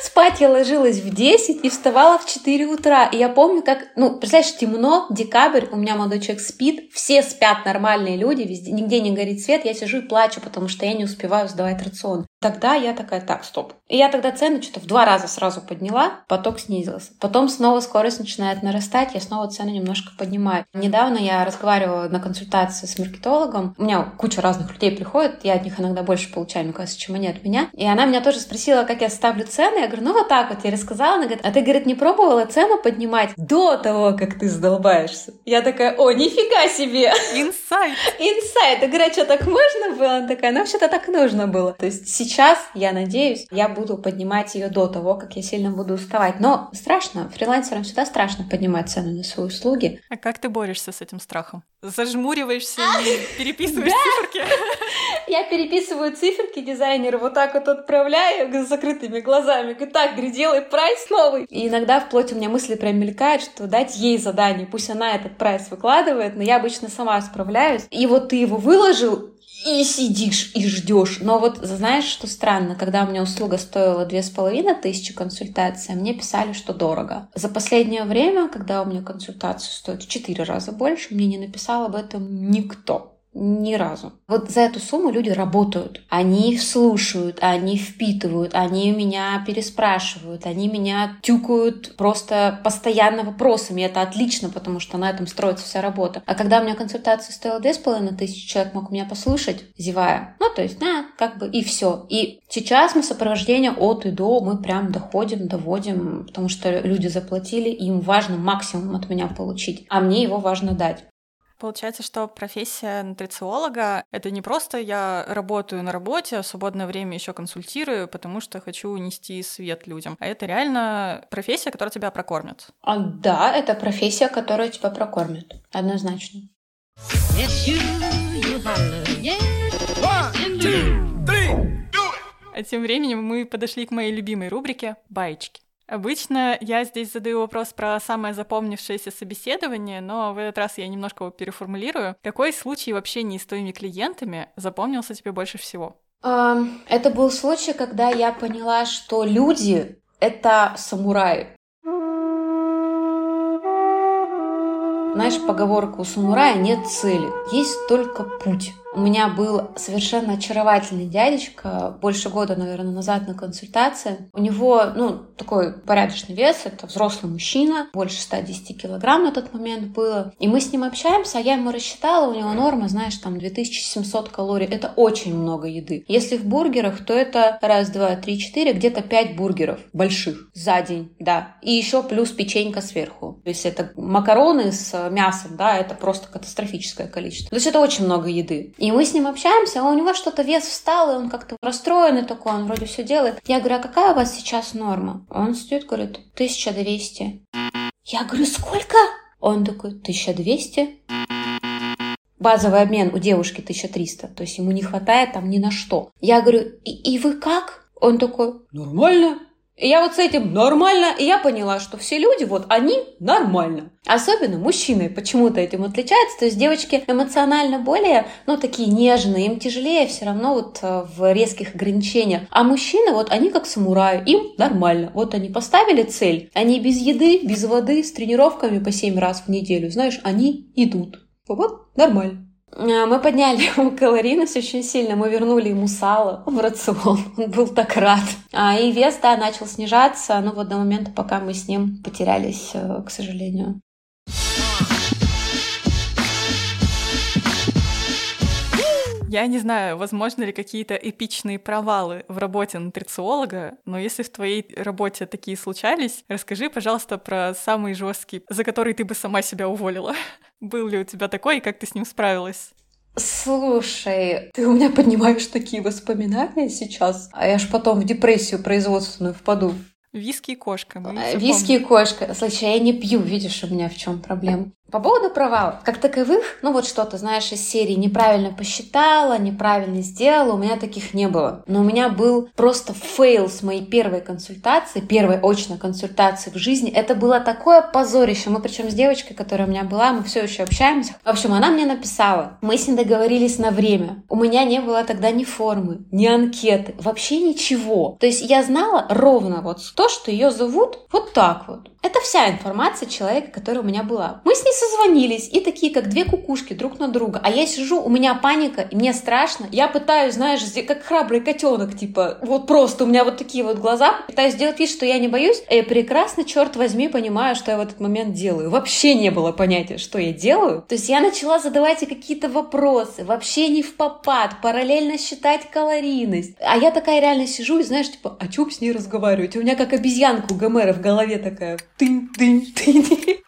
Спать я ложилась в 10 и вставала в 4 утра. И я помню, как, ну, представляешь, темно, декабрь, у меня молодой человек спит, все спят нормальные люди, везде, нигде не горит свет, я сижу и плачу, потому что я не успеваю сдавать рацион. Тогда я такая, так, стоп. И я тогда цены что-то в два раза сразу подняла, поток снизился. Потом снова скорость начинает нарастать, я снова цены немножко поднимаю. Недавно я разговаривала на консультации с маркетологом. У меня куча разных людей приходит, я от них иногда больше получаю, мне кажется, чем они от меня. И она меня тоже спросила, как я ставлю цены. Я говорю, ну вот так вот, я рассказала. Она говорит, а ты, говорит, не пробовала цену поднимать до того, как ты задолбаешься? Я такая, о, нифига себе! Инсайт! *laughs* Инсайт! Я говорю, а что, так можно было? Она такая, ну вообще-то так нужно было. То есть сейчас, я надеюсь, я буду поднимать ее до того, как я сильно буду уставать. Но страшно, фрилансерам всегда страшно поднимать цены на свои услуги. А как ты борешься с этим страхом? Зажмуриваешься и *laughs* переписываешь циферки? *laughs* Я переписываю циферки дизайнеру, вот так вот отправляю с закрытыми глазами. Говорит, так, говорит, делай прайс новый. И иногда вплоть у меня мысли прям мелькают, что дать ей задание, пусть она этот прайс выкладывает, но я обычно сама справляюсь. И вот ты его выложил, и сидишь и ждешь. Но вот знаешь, что странно, когда у меня услуга стоила две с половиной тысячи консультаций, мне писали, что дорого. За последнее время, когда у меня консультация стоит в четыре раза больше, мне не написал об этом никто. Ни разу. Вот за эту сумму люди работают. Они слушают, они впитывают, они меня переспрашивают, они меня тюкают просто постоянно вопросами. Это отлично, потому что на этом строится вся работа. А когда у меня консультация стоила две с половиной тысячи, человек мог меня послушать, зевая. Ну, то есть, на, как бы, и все. И сейчас мы сопровождение от и до, мы прям доходим, доводим, потому что люди заплатили, им важно максимум от меня получить, а мне его важно дать. Получается, что профессия нутрициолога — это не просто я работаю на работе, а в свободное время еще консультирую, потому что хочу нести свет людям, а это реально профессия, которая тебя прокормит. А, да, это профессия, которая тебя прокормит. Однозначно. А тем временем мы подошли к моей любимой рубрике «Баечки». Обычно я здесь задаю вопрос про самое запомнившееся собеседование, но в этот раз я немножко его переформулирую. Какой случай в общении с твоими клиентами запомнился тебе больше всего? Это был случай, когда я поняла, что люди — это самураи. Знаешь, поговорка у самурая нет цели, есть только путь. У меня был совершенно очаровательный дядечка, больше года, наверное, назад на консультации. У него, ну, такой порядочный вес, это взрослый мужчина, больше 110 килограмм на тот момент было. И мы с ним общаемся, а я ему рассчитала, у него норма, знаешь, там 2700 калорий. Это очень много еды. Если в бургерах, то это раз, два, три, четыре, где-то 5 бургеров больших за день, да. И еще плюс печенька сверху. То есть это макароны с мясом, да, это просто катастрофическое количество. То есть это очень много еды. И мы с ним общаемся, а у него что-то вес встал, и он как-то расстроенный такой, он вроде все делает. Я говорю, а какая у вас сейчас норма? Он стоит, говорит, 1200. Я говорю, сколько? Он такой, 1200. Базовый обмен у девушки 1300, то есть ему не хватает там ни на что. Я говорю, и, и вы как? Он такой, нормально. И я вот с этим нормально, и я поняла, что все люди, вот они нормально. Особенно мужчины почему-то этим отличаются. То есть девочки эмоционально более, ну, такие нежные, им тяжелее все равно вот э, в резких ограничениях. А мужчины, вот они как самураи, им нормально. Вот они поставили цель, они без еды, без воды, с тренировками по 7 раз в неделю, знаешь, они идут. Вот нормально. А, мы подняли *laughs* ему калорийность очень сильно, мы вернули ему сало в рацион, *laughs* он был так рад. А, и вес, да, начал снижаться, ну вот до момента, пока мы с ним потерялись, э, к сожалению. Я не знаю, возможно ли какие-то эпичные провалы в работе нутрициолога, но если в твоей работе такие случались, расскажи, пожалуйста, про самый жесткий, за который ты бы сама себя уволила. *laughs* Был ли у тебя такой, и как ты с ним справилась? Слушай, ты у меня поднимаешь такие воспоминания сейчас, а я ж потом в депрессию производственную впаду. Виски и кошка. Виски и кошка. Слушай, я не пью, видишь, у меня в чем проблема. По поводу провалов, как таковых, ну вот что-то, знаешь, из серии неправильно посчитала, неправильно сделала, у меня таких не было. Но у меня был просто фейл с моей первой консультации, первой очной консультации в жизни. Это было такое позорище. Мы причем с девочкой, которая у меня была, мы все еще общаемся. В общем, она мне написала. Мы с ней договорились на время. У меня не было тогда ни формы, ни анкеты, вообще ничего. То есть я знала ровно вот то, что ее зовут вот так вот. Это вся информация человека, которая у меня была. Мы с ней созвонились, и такие, как две кукушки друг на друга. А я сижу, у меня паника, и мне страшно. Я пытаюсь, знаешь, как храбрый котенок, типа, вот просто у меня вот такие вот глаза. Пытаюсь сделать вид, что я не боюсь. И прекрасно, черт возьми, понимаю, что я в этот момент делаю. Вообще не было понятия, что я делаю. То есть я начала задавать какие-то вопросы, вообще не в попад, параллельно считать калорийность. А я такая реально сижу и, знаешь, типа, а чё с ней разговаривать? У меня как обезьянка у Гомера в голове такая,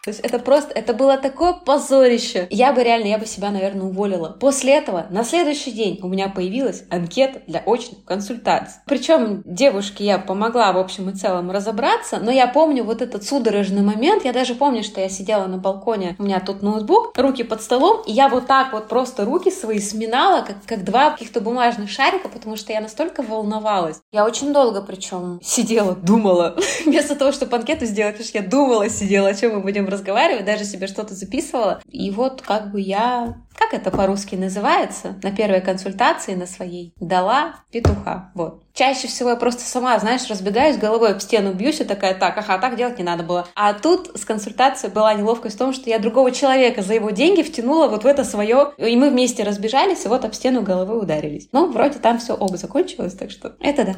То есть это просто, это было такое позорище. Я бы реально, я бы себя, наверное, уволила. После этого на следующий день у меня появилась анкета для очных консультаций. Причем девушке я помогла, в общем и целом, разобраться, но я помню вот этот судорожный момент. Я даже помню, что я сидела на балконе, у меня тут ноутбук, руки под столом, и я вот так вот просто руки свои сминала, как, как два каких-то бумажных шарика, потому что я настолько волновалась. Я очень долго причем сидела, думала, *laughs* вместо того, чтобы анкету сделать, потому что я думала, сидела, о чем мы будем разговаривать, даже себе что-то записывала. И вот как бы я как это по-русски называется, на первой консультации на своей дала петуха. Вот. Чаще всего я просто сама, знаешь, разбегаюсь головой об стену, бьюсь и такая, так, ага, так делать не надо было. А тут с консультацией была неловкость в том, что я другого человека за его деньги втянула вот в это свое, и мы вместе разбежались, и вот об стену головой ударились. Ну, вроде там все ок закончилось, так что это да.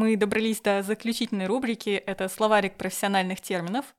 Мы добрались до заключительной рубрики. Это словарик профессиональных терминов.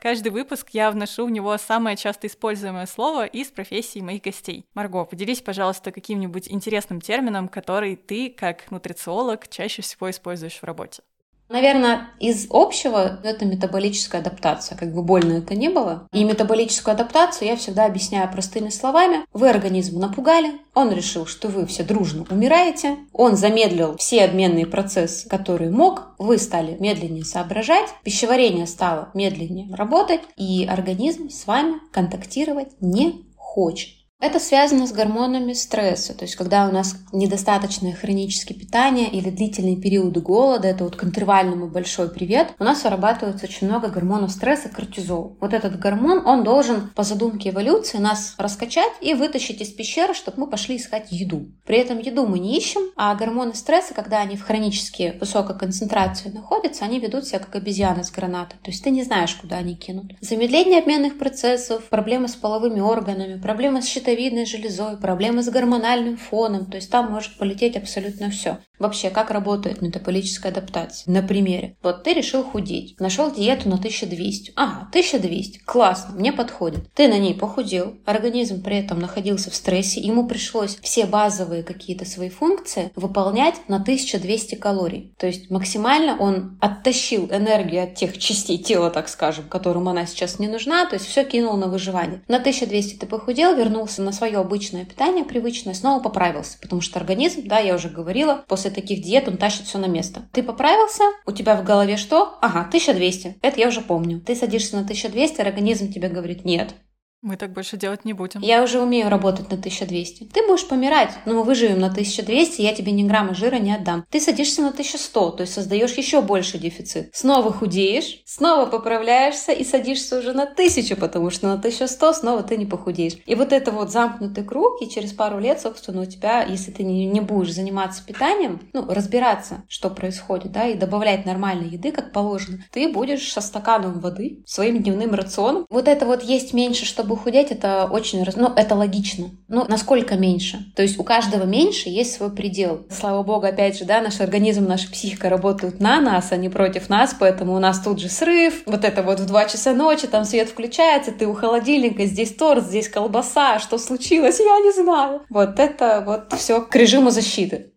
Каждый выпуск я вношу в него самое часто используемое слово из профессии моих гостей. Марго, поделись, пожалуйста, каким-нибудь интересным термином, который ты, как нутрициолог, чаще всего используешь в работе. Наверное, из общего это метаболическая адаптация, как бы больно это не было. И метаболическую адаптацию я всегда объясняю простыми словами. Вы организм напугали, он решил, что вы все дружно умираете, он замедлил все обменные процессы, которые мог, вы стали медленнее соображать, пищеварение стало медленнее работать, и организм с вами контактировать не хочет. Это связано с гормонами стресса, то есть когда у нас недостаточное хроническое питание или длительные периоды голода, это вот к интервальному большой привет, у нас вырабатывается очень много гормонов стресса, кортизол. Вот этот гормон, он должен по задумке эволюции нас раскачать и вытащить из пещеры, чтобы мы пошли искать еду. При этом еду мы не ищем, а гормоны стресса, когда они в хронически высокой концентрации находятся, они ведут себя как обезьяны с гранатой. То есть ты не знаешь, куда они кинут. Замедление обменных процессов, проблемы с половыми органами, проблемы с щитовидной щитовидной железой, проблемы с гормональным фоном, то есть там может полететь абсолютно все. Вообще, как работает метаболическая адаптация? На примере. Вот ты решил худеть, нашел диету на 1200. Ага, 1200, классно, мне подходит. Ты на ней похудел, организм при этом находился в стрессе, ему пришлось все базовые какие-то свои функции выполнять на 1200 калорий. То есть максимально он оттащил энергию от тех частей тела, так скажем, которым она сейчас не нужна, то есть все кинул на выживание. На 1200 ты похудел, вернулся на свое обычное питание, привычное, снова поправился, потому что организм, да, я уже говорила, после после таких диет он тащит все на место. Ты поправился, у тебя в голове что? Ага, 1200. Это я уже помню. Ты садишься на 1200, организм тебе говорит нет. Мы так больше делать не будем. Я уже умею работать на 1200. Ты будешь помирать, но мы выживем на 1200, я тебе ни грамма жира не отдам. Ты садишься на 1100, то есть создаешь еще больше дефицит. Снова худеешь, снова поправляешься и садишься уже на 1000, потому что на 1100 снова ты не похудеешь. И вот это вот замкнутый круг, и через пару лет, собственно, у тебя, если ты не, не будешь заниматься питанием, ну, разбираться, что происходит, да, и добавлять нормальной еды, как положено, ты будешь со стаканом воды, своим дневным рационом. Вот это вот есть меньше, чтобы чтобы худеть, это очень, ну, это логично. Ну, насколько меньше? То есть у каждого меньше есть свой предел. Слава богу, опять же, да, наш организм, наша психика работают на нас, а не против нас, поэтому у нас тут же срыв. Вот это вот в 2 часа ночи, там свет включается, ты у холодильника, здесь торт, здесь колбаса, что случилось, я не знаю. Вот это вот все к режиму защиты.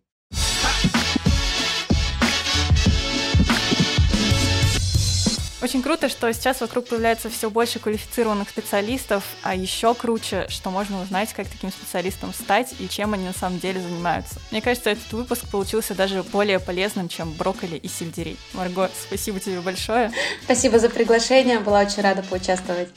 Очень круто, что сейчас вокруг появляется все больше квалифицированных специалистов, а еще круче, что можно узнать, как таким специалистом стать и чем они на самом деле занимаются. Мне кажется, этот выпуск получился даже более полезным, чем брокколи и сельдерей. Марго, спасибо тебе большое. Спасибо за приглашение, была очень рада поучаствовать.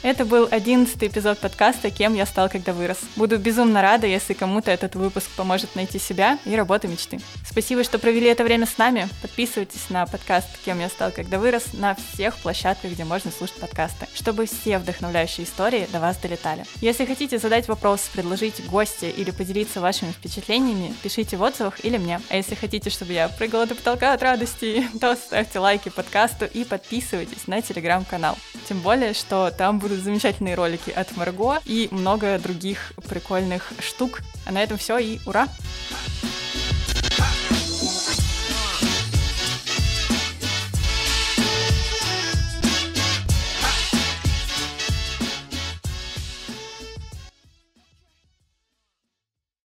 Это был одиннадцатый эпизод подкаста «Кем я стал, когда вырос». Буду безумно рада, если кому-то этот выпуск поможет найти себя и работу мечты. Спасибо, что провели это время с нами. Подписывайтесь на подкаст «Кем я стал, когда вырос» на всех площадках, где можно слушать подкасты, чтобы все вдохновляющие истории до вас долетали. Если хотите задать вопрос, предложить гости или поделиться вашими впечатлениями, пишите в отзывах или мне. А если хотите, чтобы я прыгала до потолка от радости, *laughs* то ставьте лайки подкасту и подписывайтесь на телеграм-канал. Тем более, что там будет будут замечательные ролики от Марго и много других прикольных штук. А на этом все и ура! Thank